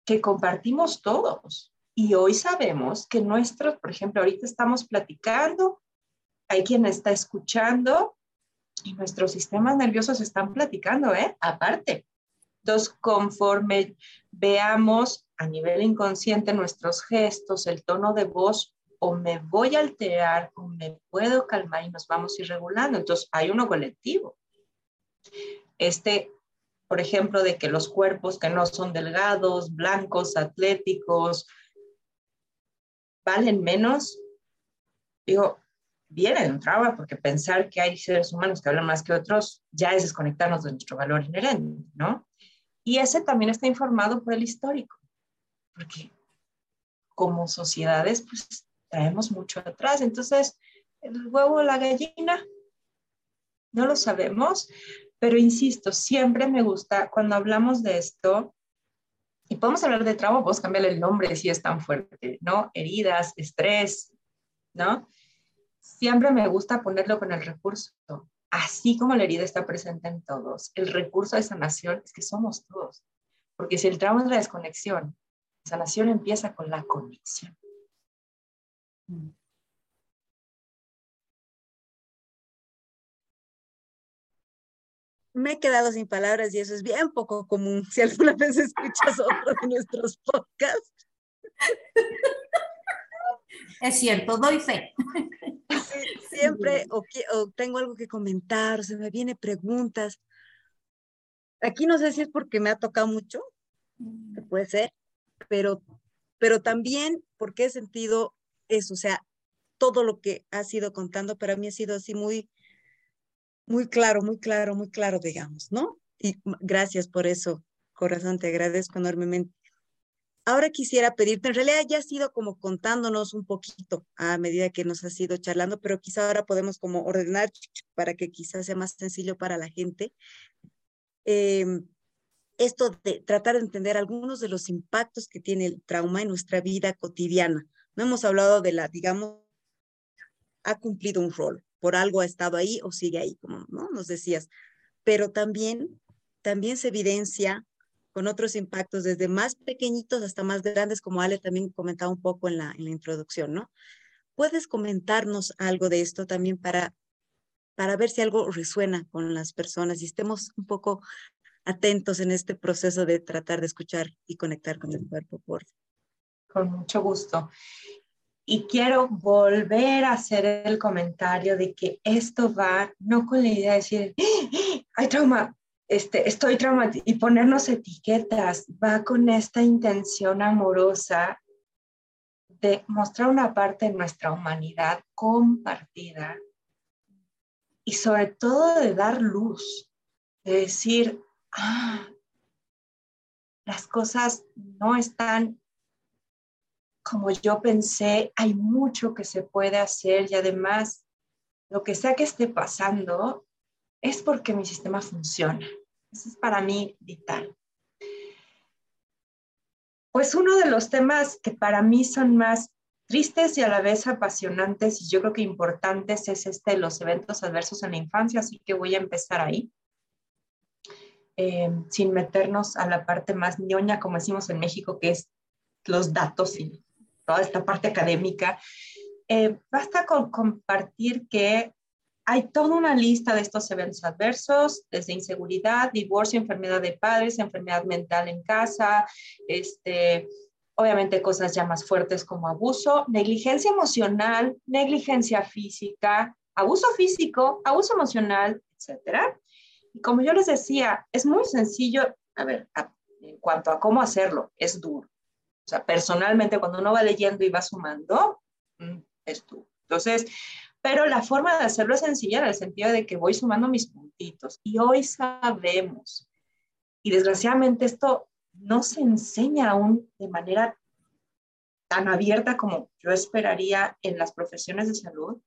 que compartimos todos. Y hoy sabemos que nuestros, por ejemplo, ahorita estamos platicando, hay quien está escuchando y nuestros sistemas nerviosos están platicando, ¿eh? Aparte. Entonces, conforme veamos a nivel inconsciente nuestros gestos, el tono de voz, o me voy a alterar o me puedo calmar y nos vamos a ir regulando. Entonces, hay uno colectivo. Este, por ejemplo, de que los cuerpos que no son delgados, blancos, atléticos, valen menos, digo, viene de un trauma, porque pensar que hay seres humanos que hablan más que otros ya es desconectarnos de nuestro valor inherente, ¿no? Y ese también está informado por el histórico, porque como sociedades, pues traemos mucho atrás. Entonces, el huevo o la gallina, no lo sabemos, pero insisto, siempre me gusta cuando hablamos de esto, y podemos hablar de trauma, podemos cambiarle el nombre si es tan fuerte, ¿no? Heridas, estrés, ¿no? Siempre me gusta ponerlo con el recurso así como la herida está presente en todos, el recurso de sanación es que somos todos. Porque si el trauma es la desconexión, sanación empieza con la conexión. Me he quedado sin palabras y eso es bien poco común si alguna vez escuchas otro de nuestros podcasts. Es cierto, doy fe. siempre o, tengo algo que comentar, o se me vienen preguntas. Aquí no sé si es porque me ha tocado mucho, que mm. puede ser, pero, pero también porque he sentido eso, o sea, todo lo que ha sido contando para mí ha sido así muy, muy claro, muy claro, muy claro, digamos, ¿no? Y gracias por eso, corazón, te agradezco enormemente. Ahora quisiera pedirte, en realidad ya has ido como contándonos un poquito a medida que nos has ido charlando, pero quizá ahora podemos como ordenar para que quizás sea más sencillo para la gente. Em, esto de tratar de entender algunos de los impactos que tiene el trauma en nuestra vida cotidiana. No hemos hablado de la, digamos, ha cumplido un rol, por algo ha estado ahí o sigue ahí, como ¿no? nos decías, pero también, también se evidencia con otros impactos desde más pequeñitos hasta más grandes, como Ale también comentaba un poco en la, en la introducción, ¿no? ¿Puedes comentarnos algo de esto también para, para ver si algo resuena con las personas y estemos un poco atentos en este proceso de tratar de escuchar y conectar con el cuerpo? Por... Con mucho gusto. Y quiero volver a hacer el comentario de que esto va no con la idea de decir, ¡Ah! hay trauma, este, estoy traumatizado y ponernos etiquetas, va con esta intención amorosa de mostrar una parte de nuestra humanidad compartida y sobre todo de dar luz, de decir, ah, las cosas no están como yo pensé, hay mucho que se puede hacer y además lo que sea que esté pasando es porque mi sistema funciona. Eso es para mí vital. Pues uno de los temas que para mí son más tristes y a la vez apasionantes y yo creo que importantes es este de los eventos adversos en la infancia, así que voy a empezar ahí. Eh, sin meternos a la parte más ñoña, como decimos en México, que es los datos y toda esta parte académica, eh, basta con compartir que hay toda una lista de estos eventos adversos, desde inseguridad, divorcio, enfermedad de padres, enfermedad mental en casa, este, obviamente cosas ya más fuertes como abuso, negligencia emocional, negligencia física, abuso físico, abuso emocional, etcétera. Y como yo les decía, es muy sencillo, a ver, en cuanto a cómo hacerlo, es duro. O sea, personalmente cuando uno va leyendo y va sumando, mm, es duro. Entonces, pero la forma de hacerlo es sencilla en el sentido de que voy sumando mis puntitos. Y hoy sabemos, y desgraciadamente esto no se enseña aún de manera tan abierta como yo esperaría en las profesiones de salud,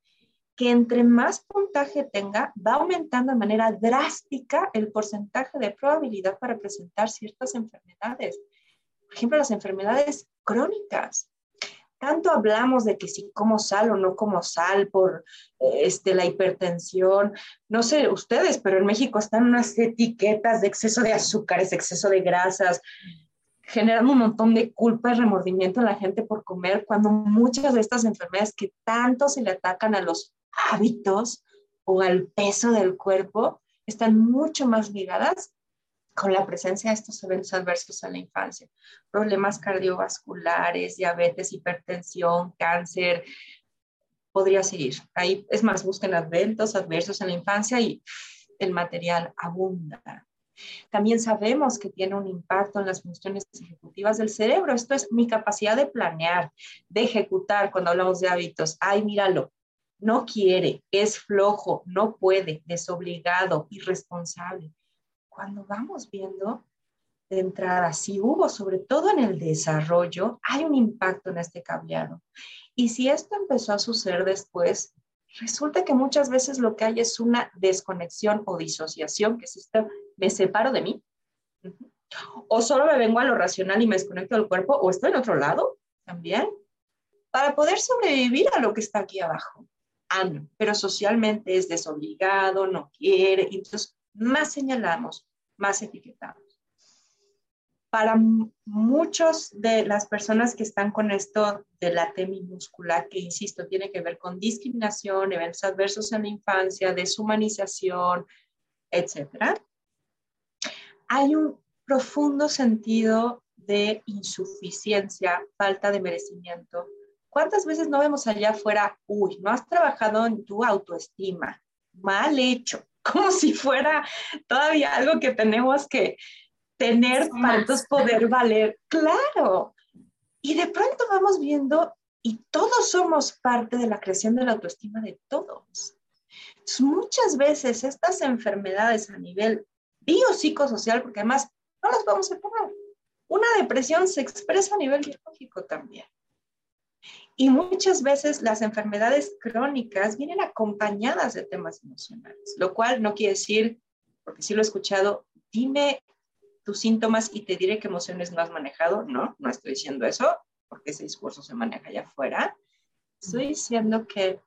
que entre más puntaje tenga, va aumentando de manera drástica el porcentaje de probabilidad para presentar ciertas enfermedades. Por ejemplo, las enfermedades crónicas. Tanto hablamos de que si como sal o no como sal por este, la hipertensión, no sé ustedes, pero en México están unas etiquetas de exceso de azúcares, exceso de grasas, generando un montón de culpa y remordimiento en la gente por comer, cuando muchas de estas enfermedades que tanto se le atacan a los hábitos o al peso del cuerpo están mucho más ligadas con la presencia de estos eventos adversos en la infancia. Problemas cardiovasculares, diabetes, hipertensión, cáncer, podría seguir. Ahí, es más, busquen eventos adversos en la infancia y el material abunda. También sabemos que tiene un impacto en las funciones ejecutivas del cerebro. Esto es mi capacidad de planear, de ejecutar cuando hablamos de hábitos. Ay, míralo, no quiere, es flojo, no puede, desobligado, irresponsable cuando vamos viendo de entrada, si hubo, sobre todo en el desarrollo, hay un impacto en este cableado. Y si esto empezó a suceder después, resulta que muchas veces lo que hay es una desconexión o disociación, que es esto, me separo de mí, o solo me vengo a lo racional y me desconecto del cuerpo, o estoy en otro lado también, para poder sobrevivir a lo que está aquí abajo. Pero socialmente es desobligado, no quiere, entonces más señalamos, más etiquetamos. Para muchos de las personas que están con esto de la muscular, que insisto, tiene que ver con discriminación, eventos adversos en la infancia, deshumanización, etcétera, hay un profundo sentido de insuficiencia, falta de merecimiento. ¿Cuántas veces no vemos allá afuera, uy, no has trabajado en tu autoestima, mal hecho, como si fuera todavía algo que tenemos que tener para entonces poder valer. Claro. Y de pronto vamos viendo y todos somos parte de la creación de la autoestima de todos. muchas veces estas enfermedades a nivel biopsicosocial, porque además no las vamos a separar. Una depresión se expresa a nivel biológico también. Y muchas veces las enfermedades crónicas vienen acompañadas de temas emocionales, lo cual no quiere decir, porque sí lo he escuchado, dime tus síntomas y te diré qué emociones no has manejado. No, no estoy diciendo eso, porque ese discurso se maneja allá afuera. Estoy diciendo que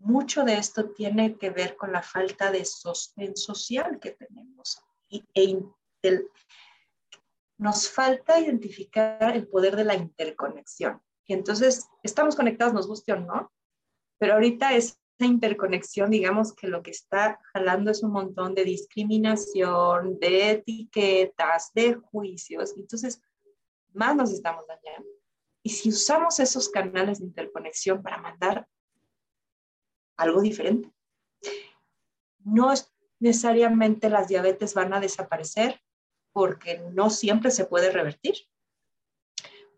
mucho de esto tiene que ver con la falta de sostén social que tenemos. Y, e nos falta identificar el poder de la interconexión. Y entonces estamos conectados, nos guste o no, pero ahorita esa interconexión, digamos que lo que está jalando es un montón de discriminación, de etiquetas, de juicios. Entonces, más nos estamos dañando. Y si usamos esos canales de interconexión para mandar algo diferente, no necesariamente las diabetes van a desaparecer porque no siempre se puede revertir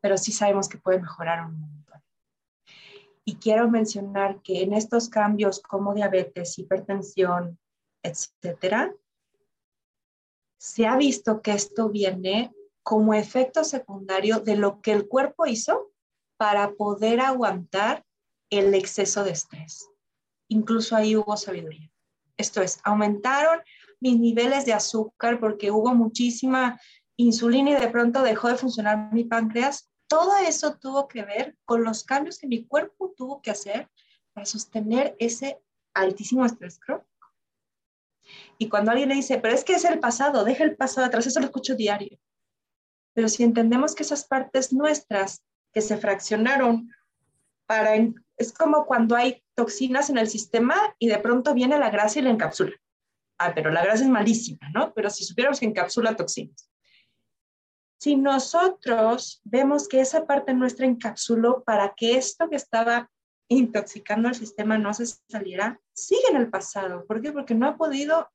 pero sí sabemos que puede mejorar un montón. Y quiero mencionar que en estos cambios como diabetes, hipertensión, etcétera, se ha visto que esto viene como efecto secundario de lo que el cuerpo hizo para poder aguantar el exceso de estrés. Incluso ahí hubo sabiduría. Esto es, aumentaron mis niveles de azúcar porque hubo muchísima insulina y de pronto dejó de funcionar mi páncreas, todo eso tuvo que ver con los cambios que mi cuerpo tuvo que hacer para sostener ese altísimo estrés crónico. Y cuando alguien le dice, pero es que es el pasado, deja el pasado atrás, eso lo escucho diario. Pero si entendemos que esas partes nuestras que se fraccionaron para, es como cuando hay toxinas en el sistema y de pronto viene la grasa y la encapsula. Ah, pero la grasa es malísima, ¿no? Pero si supiéramos que encapsula toxinas. Si nosotros vemos que esa parte nuestra encapsuló para que esto que estaba intoxicando el sistema no se saliera, sigue en el pasado. ¿Por qué? Porque no ha podido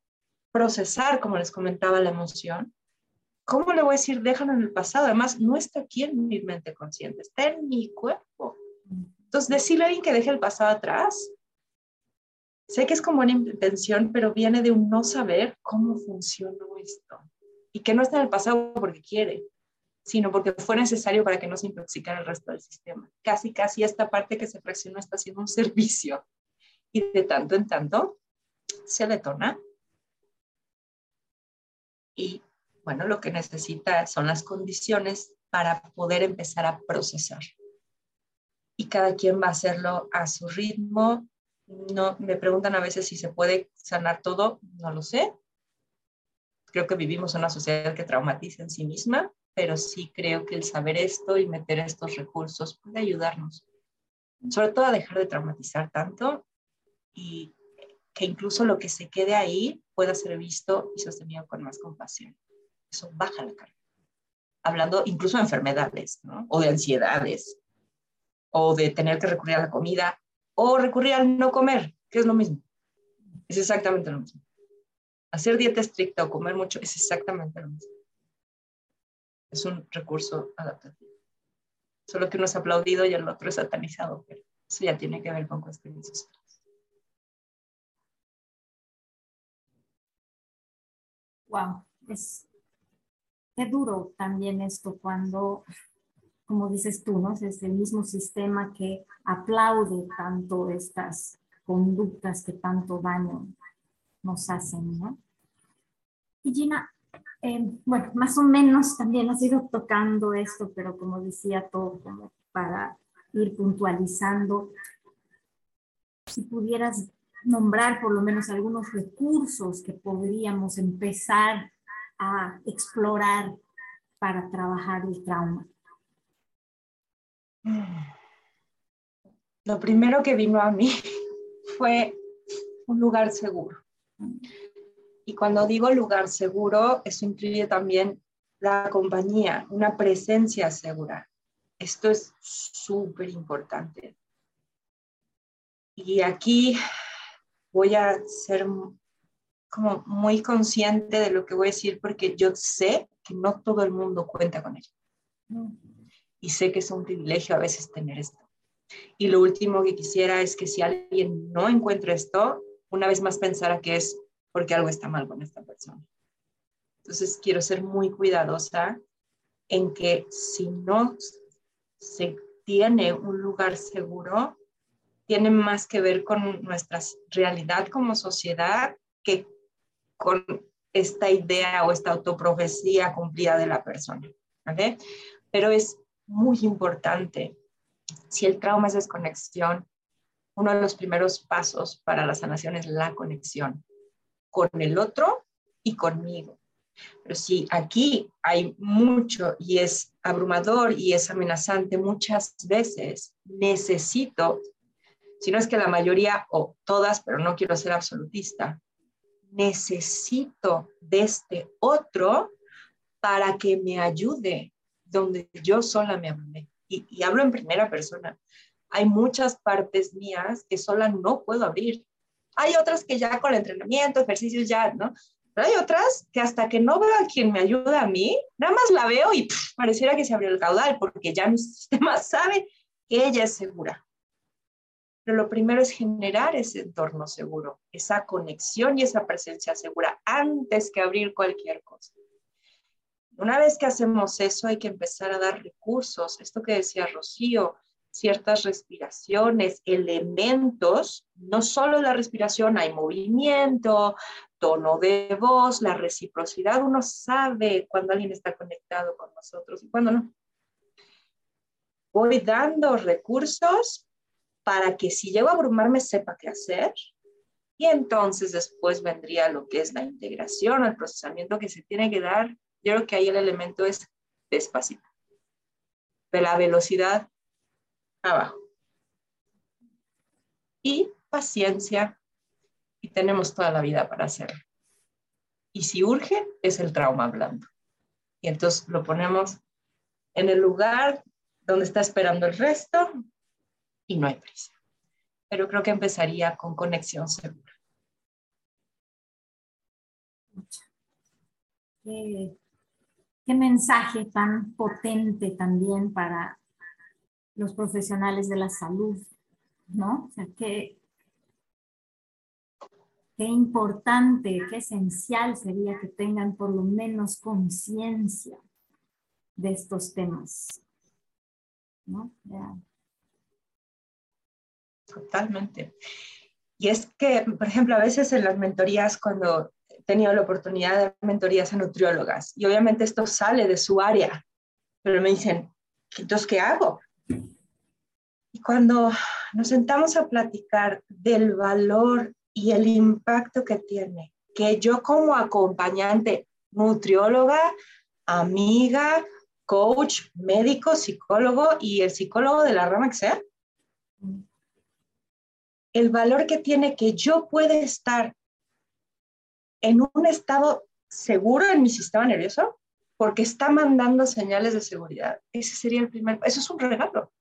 procesar, como les comentaba, la emoción. ¿Cómo le voy a decir, déjalo en el pasado? Además, no está aquí en mi mente consciente, está en mi cuerpo. Entonces, decirle a alguien que deje el pasado atrás, sé que es como una intención, pero viene de un no saber cómo funcionó esto. Y que no está en el pasado porque quiere, sino porque fue necesario para que no se intoxicara el resto del sistema. Casi, casi esta parte que se fraccionó está haciendo un servicio y de tanto en tanto se detona. Y bueno, lo que necesita son las condiciones para poder empezar a procesar. Y cada quien va a hacerlo a su ritmo. No, me preguntan a veces si se puede sanar todo, no lo sé. Creo que vivimos una sociedad que traumatiza en sí misma pero sí creo que el saber esto y meter estos recursos puede ayudarnos, sobre todo a dejar de traumatizar tanto y que incluso lo que se quede ahí pueda ser visto y sostenido con más compasión. Eso baja la carga. Hablando incluso de enfermedades, ¿no? O de ansiedades, o de tener que recurrir a la comida, o recurrir al no comer, que es lo mismo. Es exactamente lo mismo. Hacer dieta estricta o comer mucho es exactamente lo mismo es un recurso adaptativo. Solo que uno es aplaudido y el otro es satanizado, pero eso ya tiene que ver con cuestiones sociales. Wow, es qué duro también esto cuando, como dices tú, ¿no? Es el mismo sistema que aplaude tanto estas conductas que tanto daño nos hacen, ¿no? Y Gina, eh, bueno, más o menos también has ido tocando esto, pero como decía todo, para ir puntualizando, si pudieras nombrar por lo menos algunos recursos que podríamos empezar a explorar para trabajar el trauma. Lo primero que vino a mí fue un lugar seguro. Y cuando digo lugar seguro, eso incluye también la compañía, una presencia segura. Esto es súper importante. Y aquí voy a ser como muy consciente de lo que voy a decir porque yo sé que no todo el mundo cuenta con ello. Y sé que es un privilegio a veces tener esto. Y lo último que quisiera es que si alguien no encuentra esto, una vez más pensara que es porque algo está mal con esta persona. Entonces quiero ser muy cuidadosa en que si no se tiene un lugar seguro, tiene más que ver con nuestra realidad como sociedad que con esta idea o esta autoprofecía cumplida de la persona. ¿vale? Pero es muy importante, si el trauma es desconexión, uno de los primeros pasos para la sanación es la conexión con el otro y conmigo. Pero si aquí hay mucho y es abrumador y es amenazante muchas veces, necesito, si no es que la mayoría o todas, pero no quiero ser absolutista, necesito de este otro para que me ayude donde yo sola me. Y, y hablo en primera persona. Hay muchas partes mías que sola no puedo abrir. Hay otras que ya con el entrenamiento, ejercicios ya, ¿no? Pero hay otras que hasta que no veo a quien me ayuda a mí, nada más la veo y pareciera que se abrió el caudal porque ya mi sistema sabe que ella es segura. Pero lo primero es generar ese entorno seguro, esa conexión y esa presencia segura antes que abrir cualquier cosa. Una vez que hacemos eso, hay que empezar a dar recursos. Esto que decía Rocío, ciertas respiraciones, elementos, no solo la respiración, hay movimiento, tono de voz, la reciprocidad. Uno sabe cuando alguien está conectado con nosotros y cuando no. Voy dando recursos para que si llego a abrumarme sepa qué hacer. Y entonces después vendría lo que es la integración, el procesamiento que se tiene que dar. Yo creo que ahí el elemento es despacito. De la velocidad abajo. Y paciencia. Y tenemos toda la vida para hacerlo. Y si urge, es el trauma blando. Y entonces lo ponemos en el lugar donde está esperando el resto, y no hay prisa. Pero creo que empezaría con conexión segura. Qué, qué mensaje tan potente también para los profesionales de la salud, ¿no? O sea, qué, qué importante, qué esencial sería que tengan por lo menos conciencia de estos temas, ¿no? Totalmente. Y es que, por ejemplo, a veces en las mentorías, cuando he tenido la oportunidad de mentorías a nutriólogas, y obviamente esto sale de su área, pero me dicen, entonces, ¿qué hago? Y cuando nos sentamos a platicar del valor y el impacto que tiene, que yo como acompañante, nutrióloga, amiga, coach, médico, psicólogo y el psicólogo de la rama que sea, el valor que tiene que yo pueda estar en un estado seguro en mi sistema nervioso porque está mandando señales de seguridad. Ese sería el primer, eso es un regalo.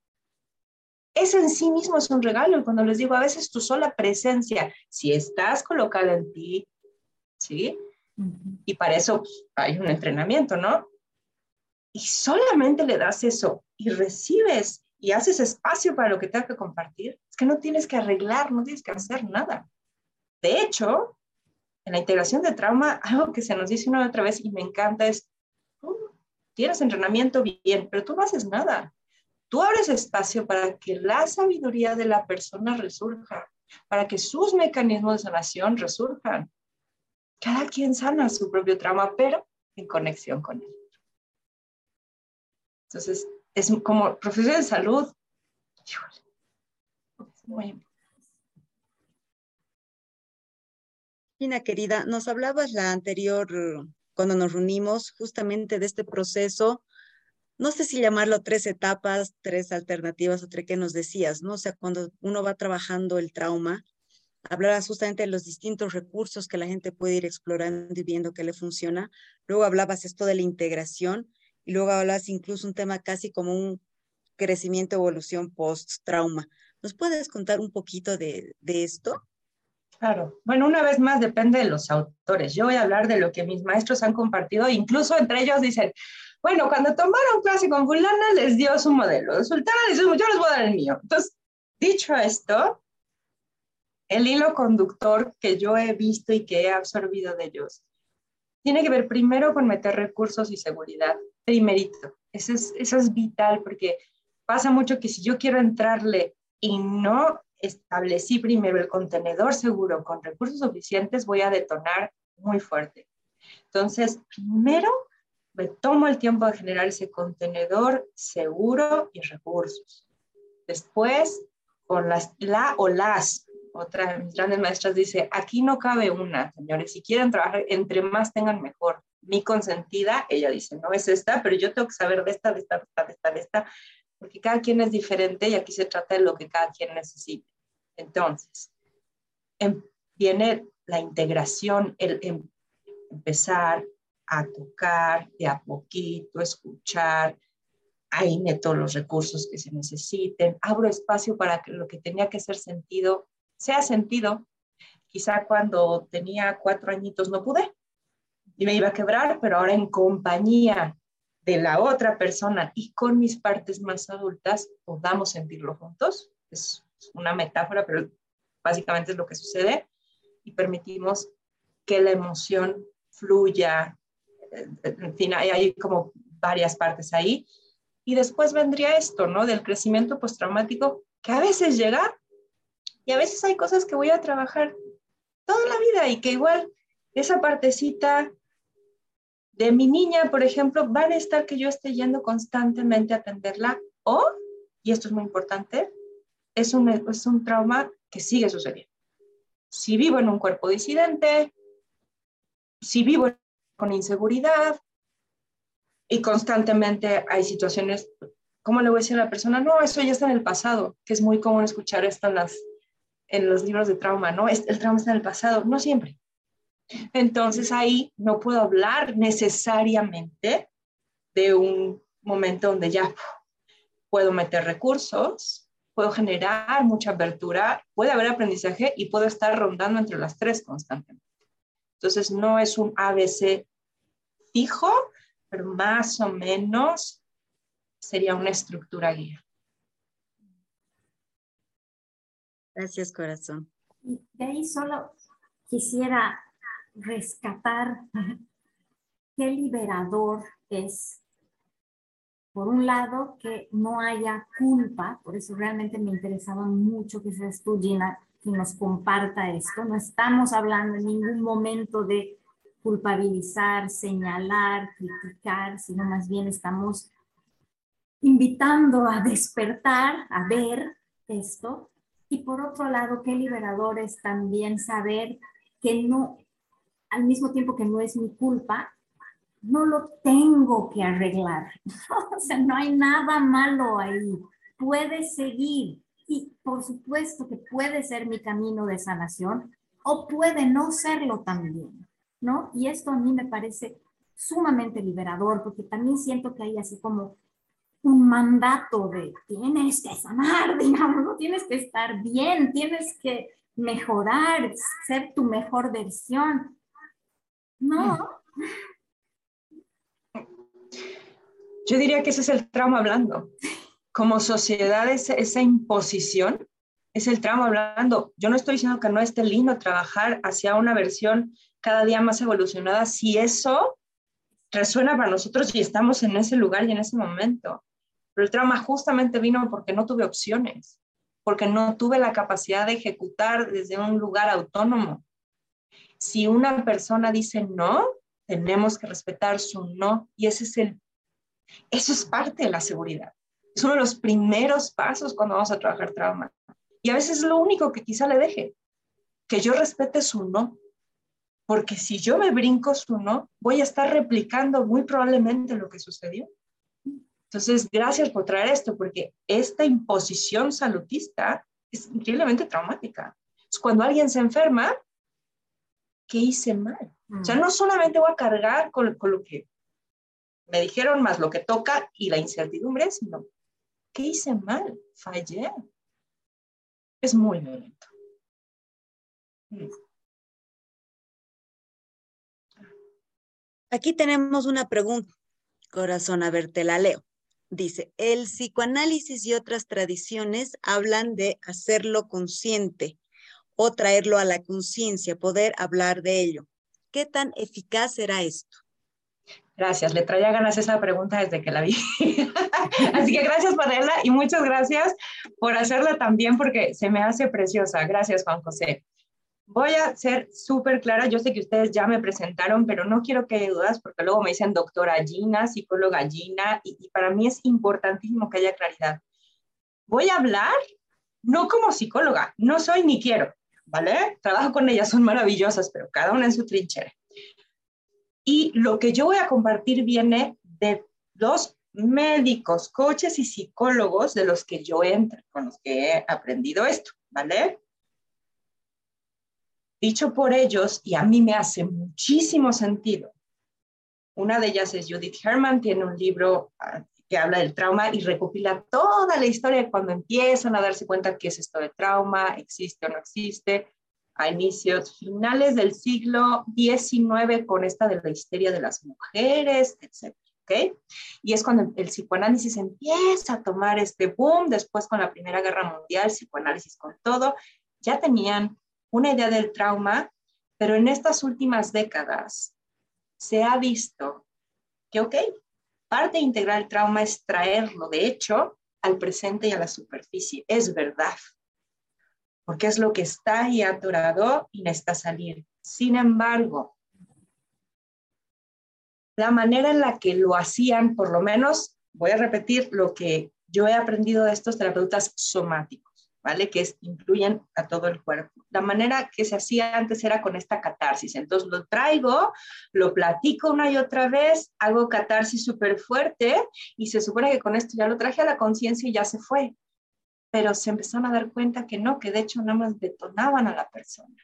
Ese en sí mismo es un regalo. Y cuando les digo, a veces tu sola presencia, si estás colocada en ti, ¿sí? Y para eso pues, hay un entrenamiento, ¿no? Y solamente le das eso y recibes y haces espacio para lo que tenga que compartir, es que no tienes que arreglar, no tienes que hacer nada. De hecho, en la integración de trauma, algo que se nos dice una y otra vez y me encanta es, tienes entrenamiento bien, pero tú no haces nada. Tú abres espacio para que la sabiduría de la persona resurja, para que sus mecanismos de sanación resurjan. Cada quien sana su propio trauma, pero en conexión con él. Entonces, es como profesor de salud. Muy Gina, querida, nos hablabas la anterior, cuando nos reunimos, justamente de este proceso, no sé si llamarlo tres etapas, tres alternativas o tres que nos decías, ¿no? O sea, cuando uno va trabajando el trauma, hablabas justamente de los distintos recursos que la gente puede ir explorando y viendo que le funciona. Luego hablabas esto de la integración y luego hablas incluso un tema casi como un crecimiento, evolución post-trauma. ¿Nos puedes contar un poquito de esto? Claro. Bueno, una vez más depende de los autores. Yo voy a hablar de lo que mis maestros han compartido, incluso entre ellos dicen, bueno, cuando tomaron clase con fulana les dio su modelo, sultana les dio, yo les voy a dar el mío. Entonces, dicho esto, el hilo conductor que yo he visto y que he absorbido de ellos tiene que ver primero con meter recursos y seguridad, primerito. Eso es, eso es vital porque pasa mucho que si yo quiero entrarle y no establecí primero el contenedor seguro con recursos suficientes, voy a detonar muy fuerte. Entonces, primero me tomo el tiempo de generar ese contenedor seguro y recursos. Después, con las, la o las, otra de mis grandes maestras dice, aquí no cabe una, señores, si quieren trabajar, entre más tengan mejor. Mi consentida, ella dice, no es esta, pero yo tengo que saber de esta, de esta, de esta, de esta, de esta, porque cada quien es diferente y aquí se trata de lo que cada quien necesite. Entonces, em, viene la integración, el em, empezar a tocar de a poquito, escuchar, ahí meto los recursos que se necesiten, abro espacio para que lo que tenía que ser sentido sea sentido. Quizá cuando tenía cuatro añitos no pude y me iba a quebrar, pero ahora en compañía de la otra persona y con mis partes más adultas podamos sentirlo juntos. Es una metáfora, pero básicamente es lo que sucede y permitimos que la emoción fluya. En fin, hay, hay como varias partes ahí. Y después vendría esto, ¿no? Del crecimiento postraumático, que a veces llega y a veces hay cosas que voy a trabajar toda la vida y que igual esa partecita de mi niña, por ejemplo, va a estar que yo esté yendo constantemente a atenderla o, y esto es muy importante, es un, es un trauma que sigue sucediendo. Si vivo en un cuerpo disidente, si vivo con inseguridad y constantemente hay situaciones, ¿cómo le voy a decir a la persona? No, eso ya está en el pasado, que es muy común escuchar esto en, las, en los libros de trauma, ¿no? El trauma está en el pasado, no siempre. Entonces ahí no puedo hablar necesariamente de un momento donde ya puedo meter recursos, puedo generar mucha apertura, puede haber aprendizaje y puedo estar rondando entre las tres constantemente. Entonces, no es un ABC fijo, pero más o menos sería una estructura guía. Gracias, corazón. De ahí solo quisiera rescatar qué liberador es por un lado, que no haya culpa, por eso realmente me interesaba mucho que seas tú, Gina, que nos comparta esto. No estamos hablando en ningún momento de culpabilizar, señalar, criticar, sino más bien estamos invitando a despertar, a ver esto. Y por otro lado, qué liberador es también saber que no, al mismo tiempo que no es mi culpa, no lo tengo que arreglar. o sea, no hay nada malo ahí. Puede seguir y por supuesto que puede ser mi camino de sanación o puede no serlo también, ¿no? Y esto a mí me parece sumamente liberador porque también siento que hay así como un mandato de tienes que sanar, digamos, ¿no? Tienes que estar bien, tienes que mejorar, ser tu mejor versión. No. Mm. Yo diría que ese es el trauma hablando. Como sociedad, esa imposición es el trauma hablando. Yo no estoy diciendo que no esté lindo trabajar hacia una versión cada día más evolucionada, si eso resuena para nosotros y estamos en ese lugar y en ese momento. Pero el trauma justamente vino porque no tuve opciones, porque no tuve la capacidad de ejecutar desde un lugar autónomo. Si una persona dice no, tenemos que respetar su no y ese es el eso es parte de la seguridad. Es uno de los primeros pasos cuando vamos a trabajar trauma. Y a veces es lo único que quizá le deje, que yo respete su no. Porque si yo me brinco su no, voy a estar replicando muy probablemente lo que sucedió. Entonces, gracias por traer esto, porque esta imposición salutista es increíblemente traumática. Es cuando alguien se enferma, ¿qué hice mal? O sea, mm. no solamente voy a cargar con, con lo que me dijeron más lo que toca y la incertidumbre, sino, ¿qué hice mal? Fallé. Es muy violento. Aquí tenemos una pregunta, corazón, a ver, te la leo. Dice, el psicoanálisis y otras tradiciones hablan de hacerlo consciente o traerlo a la conciencia, poder hablar de ello. ¿Qué tan eficaz será esto? Gracias, le traía ganas esa pregunta desde que la vi. Así que gracias leerla y muchas gracias por hacerla también porque se me hace preciosa. Gracias, Juan José. Voy a ser súper clara, yo sé que ustedes ya me presentaron, pero no quiero que haya dudas porque luego me dicen doctora Gina, psicóloga Gina, y, y para mí es importantísimo que haya claridad. Voy a hablar no como psicóloga, no soy ni quiero, ¿vale? Trabajo con ellas, son maravillosas, pero cada una en su trinchera. Y lo que yo voy a compartir viene de los médicos, coaches y psicólogos de los que yo entro, con los que he aprendido esto, ¿vale? Dicho por ellos, y a mí me hace muchísimo sentido. Una de ellas es Judith Herman, tiene un libro ah, que habla del trauma y recopila toda la historia cuando empiezan a darse cuenta que es esto de trauma, existe o no existe, a inicios finales del siglo XIX con esta de la histeria de las mujeres, etc. ¿okay? Y es cuando el psicoanálisis empieza a tomar este boom, después con la Primera Guerra Mundial, psicoanálisis con todo, ya tenían una idea del trauma, pero en estas últimas décadas se ha visto que, ok, parte integral del trauma es traerlo, de hecho, al presente y a la superficie. Es verdad, porque es lo que está ahí atorado y necesita salir. Sin embargo, la manera en la que lo hacían, por lo menos, voy a repetir lo que yo he aprendido de estos terapeutas somáticos, ¿vale? Que incluyen a todo el cuerpo. La manera que se hacía antes era con esta catarsis. Entonces lo traigo, lo platico una y otra vez, hago catarsis súper fuerte y se supone que con esto ya lo traje a la conciencia y ya se fue pero se empezaron a dar cuenta que no, que de hecho nada más detonaban a la persona.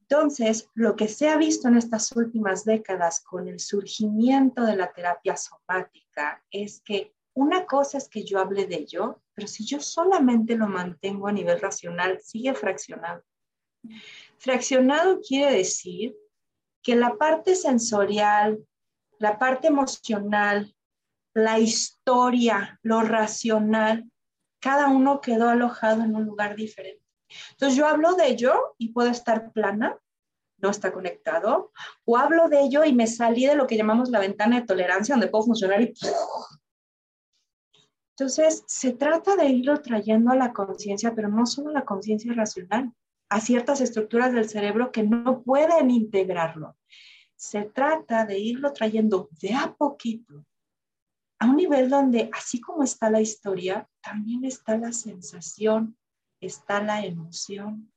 Entonces, lo que se ha visto en estas últimas décadas con el surgimiento de la terapia somática es que una cosa es que yo hable de ello, pero si yo solamente lo mantengo a nivel racional, sigue fraccionado. Fraccionado quiere decir que la parte sensorial, la parte emocional, la historia, lo racional, cada uno quedó alojado en un lugar diferente. Entonces yo hablo de ello y puedo estar plana, no está conectado, o hablo de ello y me salí de lo que llamamos la ventana de tolerancia, donde puedo funcionar y... Entonces, se trata de irlo trayendo a la conciencia, pero no solo a la conciencia racional, a ciertas estructuras del cerebro que no pueden integrarlo. Se trata de irlo trayendo de a poquito a un nivel donde, así como está la historia, también está la sensación, está la emoción.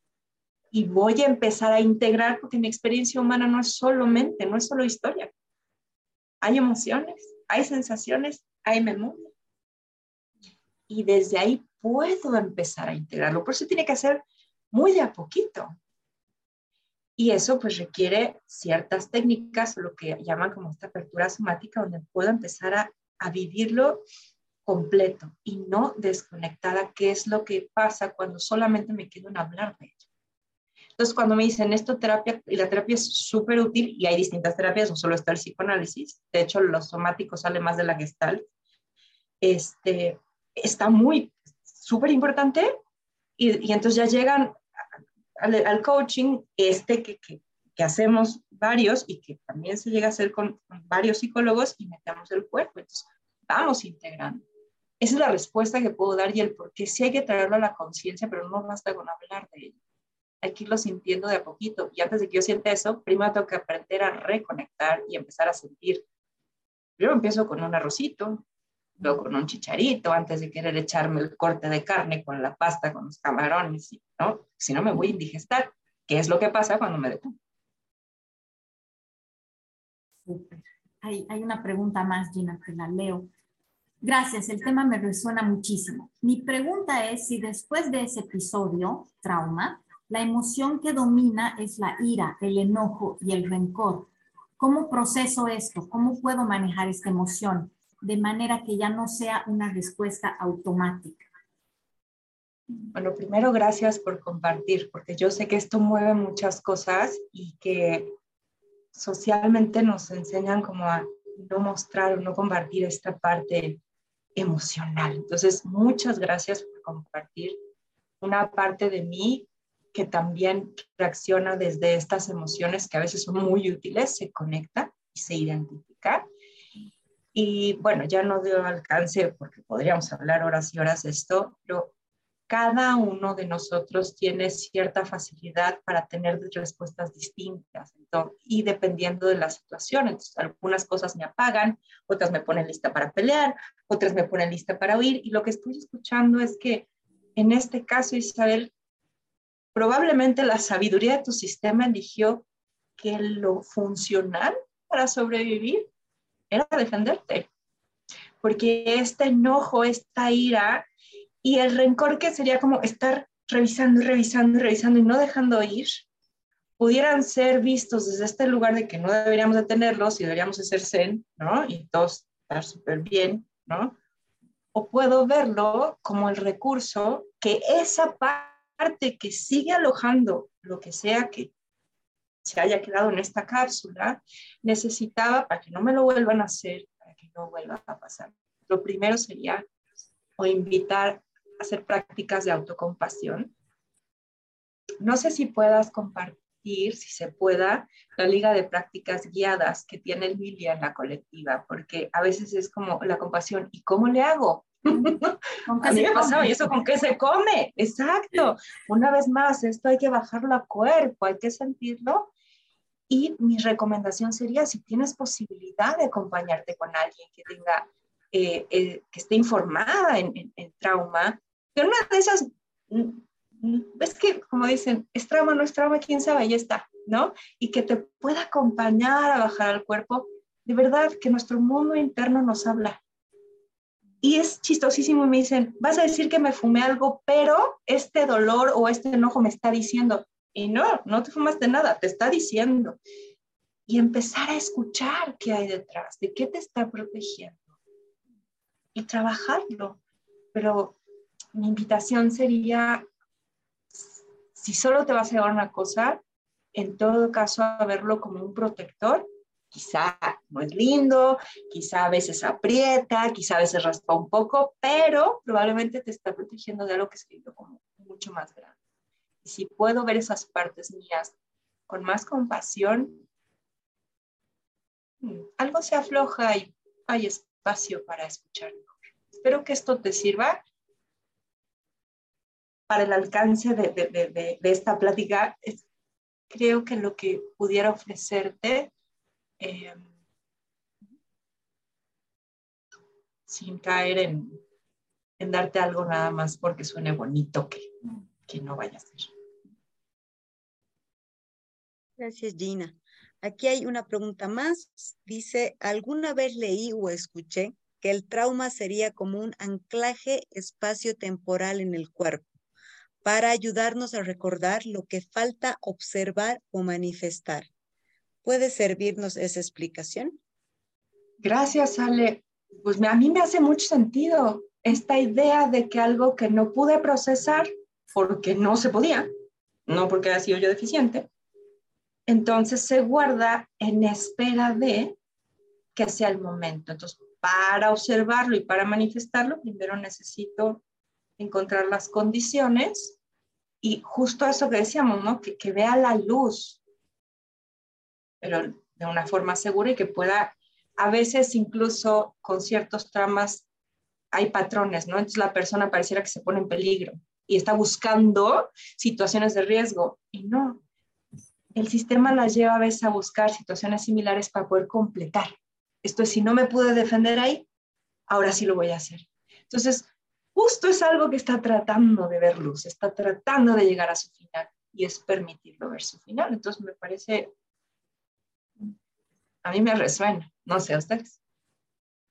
Y voy a empezar a integrar, porque mi experiencia humana no es solo mente, no es solo historia. Hay emociones, hay sensaciones, hay memoria. Y desde ahí puedo empezar a integrarlo. Por eso tiene que hacer muy de a poquito. Y eso pues requiere ciertas técnicas, lo que llaman como esta apertura somática, donde puedo empezar a vivirlo completo y no desconectada, que es lo que pasa cuando solamente me quedo en hablar de ello. Entonces, cuando me dicen esto terapia, y la terapia es súper útil, y hay distintas terapias, no solo está el psicoanálisis, de hecho, los somáticos sale más de la gestalt, este, está muy, súper importante, y, y, entonces ya llegan al, coaching, este que, que, que hacemos varios y que también se llega a hacer con, varios psicólogos y metamos el cuerpo. Entonces, vamos integrando. Esa es la respuesta que puedo dar y el por qué sí hay que traerlo a la conciencia, pero no basta con hablar de ello. Hay que irlo sintiendo de a poquito. Y antes de que yo sienta eso, primero tengo que aprender a reconectar y empezar a sentir. Primero empiezo con un arrocito, luego con un chicharito, antes de querer echarme el corte de carne con la pasta, con los camarones, ¿no? Si no me voy a indigestar, ¿Qué es lo que pasa cuando me detengo. Hay, hay una pregunta más, Gina, que la leo. Gracias, el tema me resuena muchísimo. Mi pregunta es si después de ese episodio, trauma, la emoción que domina es la ira, el enojo y el rencor. ¿Cómo proceso esto? ¿Cómo puedo manejar esta emoción de manera que ya no sea una respuesta automática? Bueno, primero gracias por compartir, porque yo sé que esto mueve muchas cosas y que socialmente nos enseñan como a no mostrar o no compartir esta parte emocional. Entonces, muchas gracias por compartir una parte de mí que también reacciona desde estas emociones que a veces son muy útiles, se conecta y se identifica. Y bueno, ya no dio alcance porque podríamos hablar horas y horas de esto, pero cada uno de nosotros tiene cierta facilidad para tener respuestas distintas y dependiendo de la situación. Entonces, algunas cosas me apagan, otras me ponen lista para pelear, otras me ponen lista para huir. Y lo que estoy escuchando es que en este caso, Isabel, probablemente la sabiduría de tu sistema eligió que lo funcional para sobrevivir era defenderte. Porque este enojo, esta ira, y el rencor que sería como estar revisando y revisando y revisando y no dejando ir, pudieran ser vistos desde este lugar de que no deberíamos de tenerlos y deberíamos de ser zen, ¿no? Y todos estar súper bien, ¿no? O puedo verlo como el recurso que esa parte que sigue alojando lo que sea que se haya quedado en esta cápsula, necesitaba para que no me lo vuelvan a hacer, para que no vuelva a pasar. Lo primero sería o invitar hacer prácticas de autocompasión. No sé si puedas compartir, si se pueda, la liga de prácticas guiadas que tiene Lilia en la colectiva, porque a veces es como la compasión, ¿y cómo le hago? a mí me pasaba, ¿y eso con qué se come? Exacto. Una vez más, esto hay que bajarlo a cuerpo, hay que sentirlo. Y mi recomendación sería, si tienes posibilidad de acompañarte con alguien que tenga, eh, eh, que esté informada en, en trauma, pero una de esas, mm, mm, ves que como dicen, es trauma, no es trauma, quién sabe, ya está, ¿no? Y que te pueda acompañar a bajar al cuerpo, de verdad que nuestro mundo interno nos habla. Y es chistosísimo me dicen, vas a decir que me fumé algo, pero este dolor o este enojo me está diciendo, y no, no te fumaste nada, te está diciendo. Y empezar a escuchar qué hay detrás, de qué te está protegiendo. Y trabajarlo. Pero mi invitación sería, si solo te vas a llevar una cosa, en todo caso, a verlo como un protector. Quizá no es lindo, quizá a veces aprieta, quizá a veces raspa un poco, pero probablemente te está protegiendo de algo que es como mucho más grande. Y si puedo ver esas partes mías con más compasión, mm, algo se afloja y hay espacio para escuchar mejor. Espero que esto te sirva para el alcance de, esta plática, creo que lo que pudiera ofrecerte, eh, sin caer en, darte algo nada más porque suene bonito que, que no vaya a ser. Gracias, Gina. Aquí hay una pregunta más. Dice, ¿alguna vez leí o escuché que el trauma sería como un anclaje espacio-temporal en el cuerpo? Para ayudarnos a recordar lo que falta observar o manifestar. ¿Puede servirnos esa explicación? Gracias, Ale. Pues a mí me hace mucho sentido esta idea de que algo que no pude procesar porque no se podía, no porque haya sido yo deficiente, entonces se guarda en espera de que sea el momento. Entonces, para observarlo y para manifestarlo, primero necesito encontrar las condiciones y justo eso que decíamos, ¿no? Que, que vea la luz, pero de una forma segura y que pueda, a veces incluso con ciertos tramas hay patrones, ¿no? Entonces la persona pareciera que se pone en peligro y está buscando situaciones de riesgo y no. El sistema las lleva a veces a buscar situaciones similares para poder completar. Esto es, si no me pude defender ahí, ahora sí lo voy a hacer. Entonces, justo es algo que está tratando de ver luz, está tratando de llegar a su final y es permitirlo ver su final. Entonces me parece, a mí me resuena, no sé a ustedes.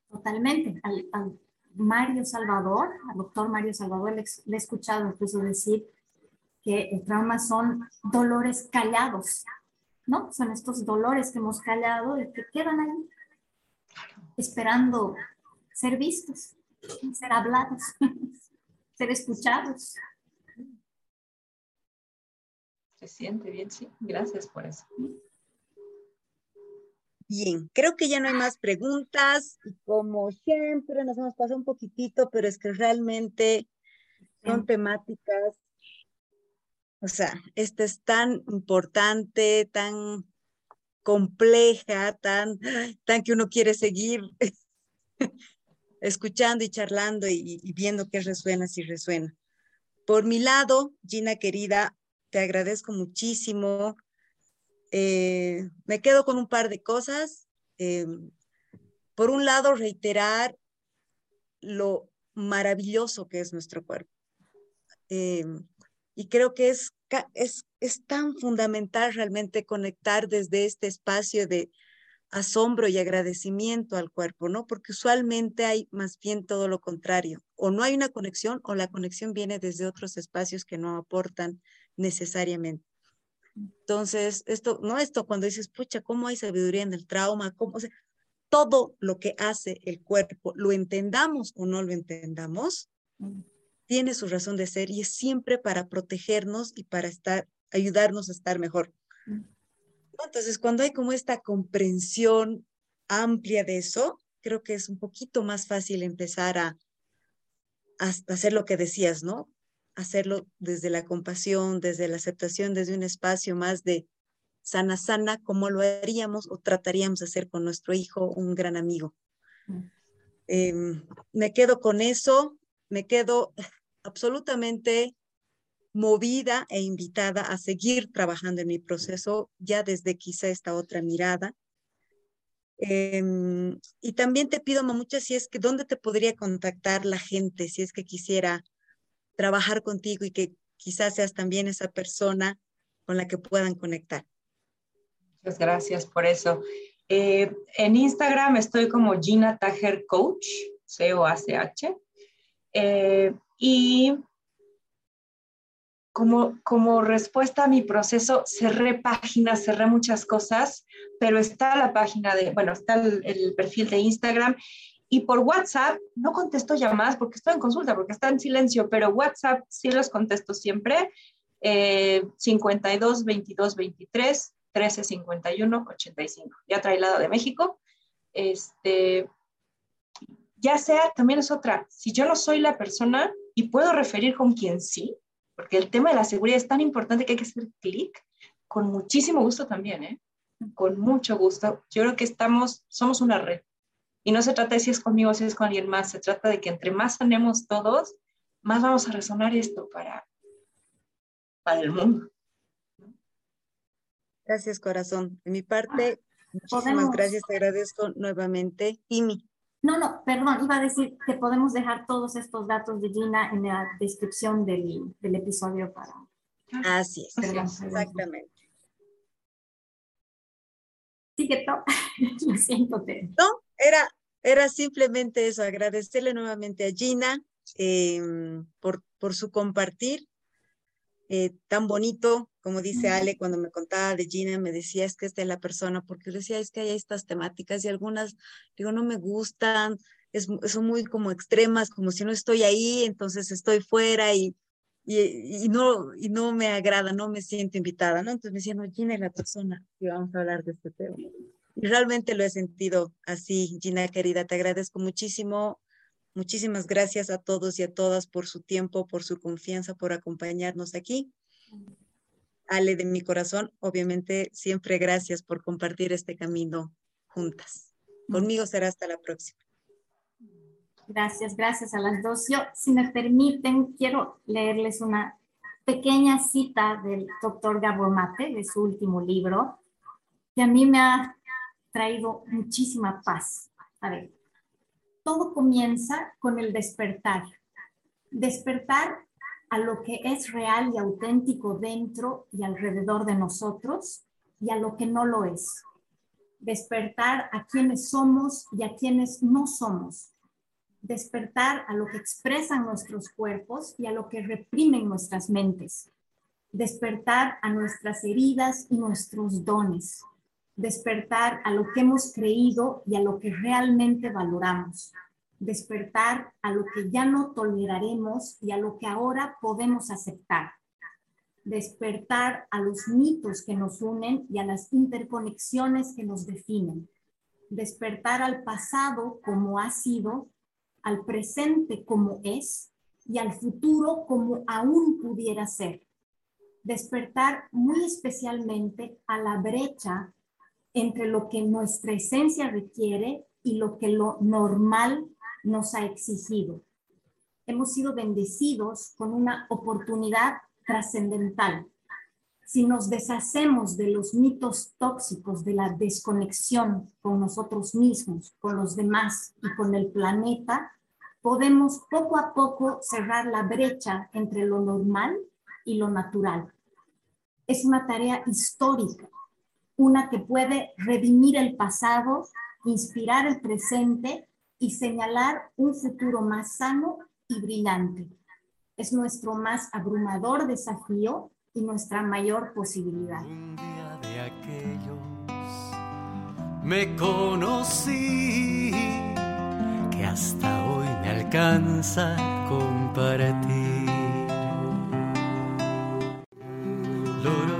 Totalmente. Al, Mario Salvador, al doctor Mario Salvador, le, he escuchado incluso decir que el trauma son dolores callados, ¿no? Son estos dolores que hemos callado y que quedan ahí, esperando ser vistos ser hablados, ser escuchados. Se siente bien, sí. Gracias por eso. Bien, creo que ya no hay más preguntas. Como siempre, nos hemos pasado un poquitito, pero es que realmente son temáticas O sea, esta es tan importante, tan compleja, tan, tan que uno quiere seguir escuchando y charlando y, viendo qué resuena, si resuena. Por mi lado, Gina querida, te agradezco muchísimo. Eh, me quedo con un par de cosas. Eh, por un lado, reiterar lo maravilloso que es nuestro cuerpo. Eh, y creo que es, es, es tan fundamental realmente conectar desde este espacio de asombro y agradecimiento al cuerpo, ¿no? Porque usualmente hay más bien todo lo contrario, o no hay una conexión o la conexión viene desde otros espacios que no aportan necesariamente. Entonces, esto, no esto cuando dices, pucha, ¿cómo hay sabiduría en el trauma? ¿Cómo? todo lo que hace el cuerpo, lo entendamos o no lo entendamos, mm tiene su razón de ser y es siempre para protegernos y para estar, ayudarnos a estar mejor. Entonces, cuando hay como esta comprensión amplia de eso, creo que es un poquito más fácil empezar a, a hacer lo que decías, ¿no? Hacerlo desde la compasión, desde la aceptación, desde un espacio más de sana, sana, como lo haríamos o trataríamos de hacer con nuestro hijo, un gran amigo. Mm. Em, me quedo con eso, me quedo absolutamente movida e invitada a seguir trabajando en mi proceso ya desde quizá esta otra mirada. Em, y también te pido, Mamucha, si es que dónde te podría contactar la gente, si es que quisiera trabajar contigo y que quizás seas también esa persona con la que puedan conectar. Muchas gracias por eso. Eh, en Instagram estoy como Gina Tajer Coach, C-O-A-C-H. Eh, y como, como respuesta a mi proceso, cerré páginas, cerré muchas cosas, pero está la página de, bueno, está el, perfil de Instagram y por WhatsApp no contesto llamadas porque estoy en consulta, porque está en silencio, pero WhatsApp sí los contesto siempre. 52 22 23 13 51 85. Ya trailado de México. Este, ya sea, también es otra, si yo no soy la persona y puedo referir con quien sí, porque el tema de la seguridad es tan importante que hay que hacer clic, con muchísimo gusto también, ¿eh? Con mucho gusto. Yo creo que estamos, somos una red. Y no se trata de si es conmigo o si es con alguien más, se trata de que entre más sanemos todos, más vamos a resonar esto para, para el mundo. Gracias, corazón. De mi parte, ah, muchísimas gracias, te agradezco nuevamente. Imi. No, no, perdón, iba a decir que podemos dejar todos estos datos de Gina en la descripción del, episodio para... Así es, exactamente. Sí, que lo siento. No, era, era simplemente eso, agradecerle nuevamente a Gina em, por, por su compartir eh, tan bonito, como dice Ale, cuando me contaba de Gina, me decía, es que esta es la persona, porque yo decía, es que hay estas temáticas y algunas, digo, no me gustan, es, son muy como extremas, como si no estoy ahí, entonces estoy fuera y, y, no, y no me agrada, no me siento invitada, ¿no? Entonces me decía, no, Gina es la persona que vamos a hablar de este tema. Y realmente lo he sentido así, Gina querida, te agradezco muchísimo Muchísimas gracias a todos y a todas por su tiempo, por su confianza, por acompañarnos aquí. Ale de mi corazón, obviamente siempre gracias por compartir este camino juntas. Conmigo será hasta la próxima. Gracias, gracias a las dos. Yo, si me permiten, quiero leerles una pequeña cita del doctor Gabor Mate, de su último libro, que a mí me ha traído muchísima paz. A ver, todo comienza con el despertar. Despertar a lo que es real y auténtico dentro y alrededor de nosotros y a lo que no lo es. Despertar a quienes somos y a quienes no somos. Despertar a lo que expresan nuestros cuerpos y a lo que reprimen nuestras mentes. Despertar a nuestras heridas y nuestros dones despertar a lo que hemos creído y a lo que realmente valoramos, despertar a lo que ya no toleraremos y a lo que ahora podemos aceptar, despertar a los mitos que nos unen y a las interconexiones que nos definen, despertar al pasado como ha sido, al presente como es y al futuro como aún pudiera ser. Despertar muy especialmente a la brecha entre lo que nuestra esencia requiere y lo que lo normal nos ha exigido. Hemos sido bendecidos con una oportunidad trascendental. Si nos deshacemos de los mitos tóxicos de la desconexión con nosotros mismos, con los demás y con el planeta, podemos poco a poco cerrar la brecha entre lo normal y lo natural. Es una tarea histórica, una que puede redimir el pasado, inspirar el presente y señalar un futuro más sano y brillante. Es nuestro más abrumador desafío y nuestra mayor posibilidad. Un día de aquellos me conocí que hasta hoy me alcanza compartir. Loro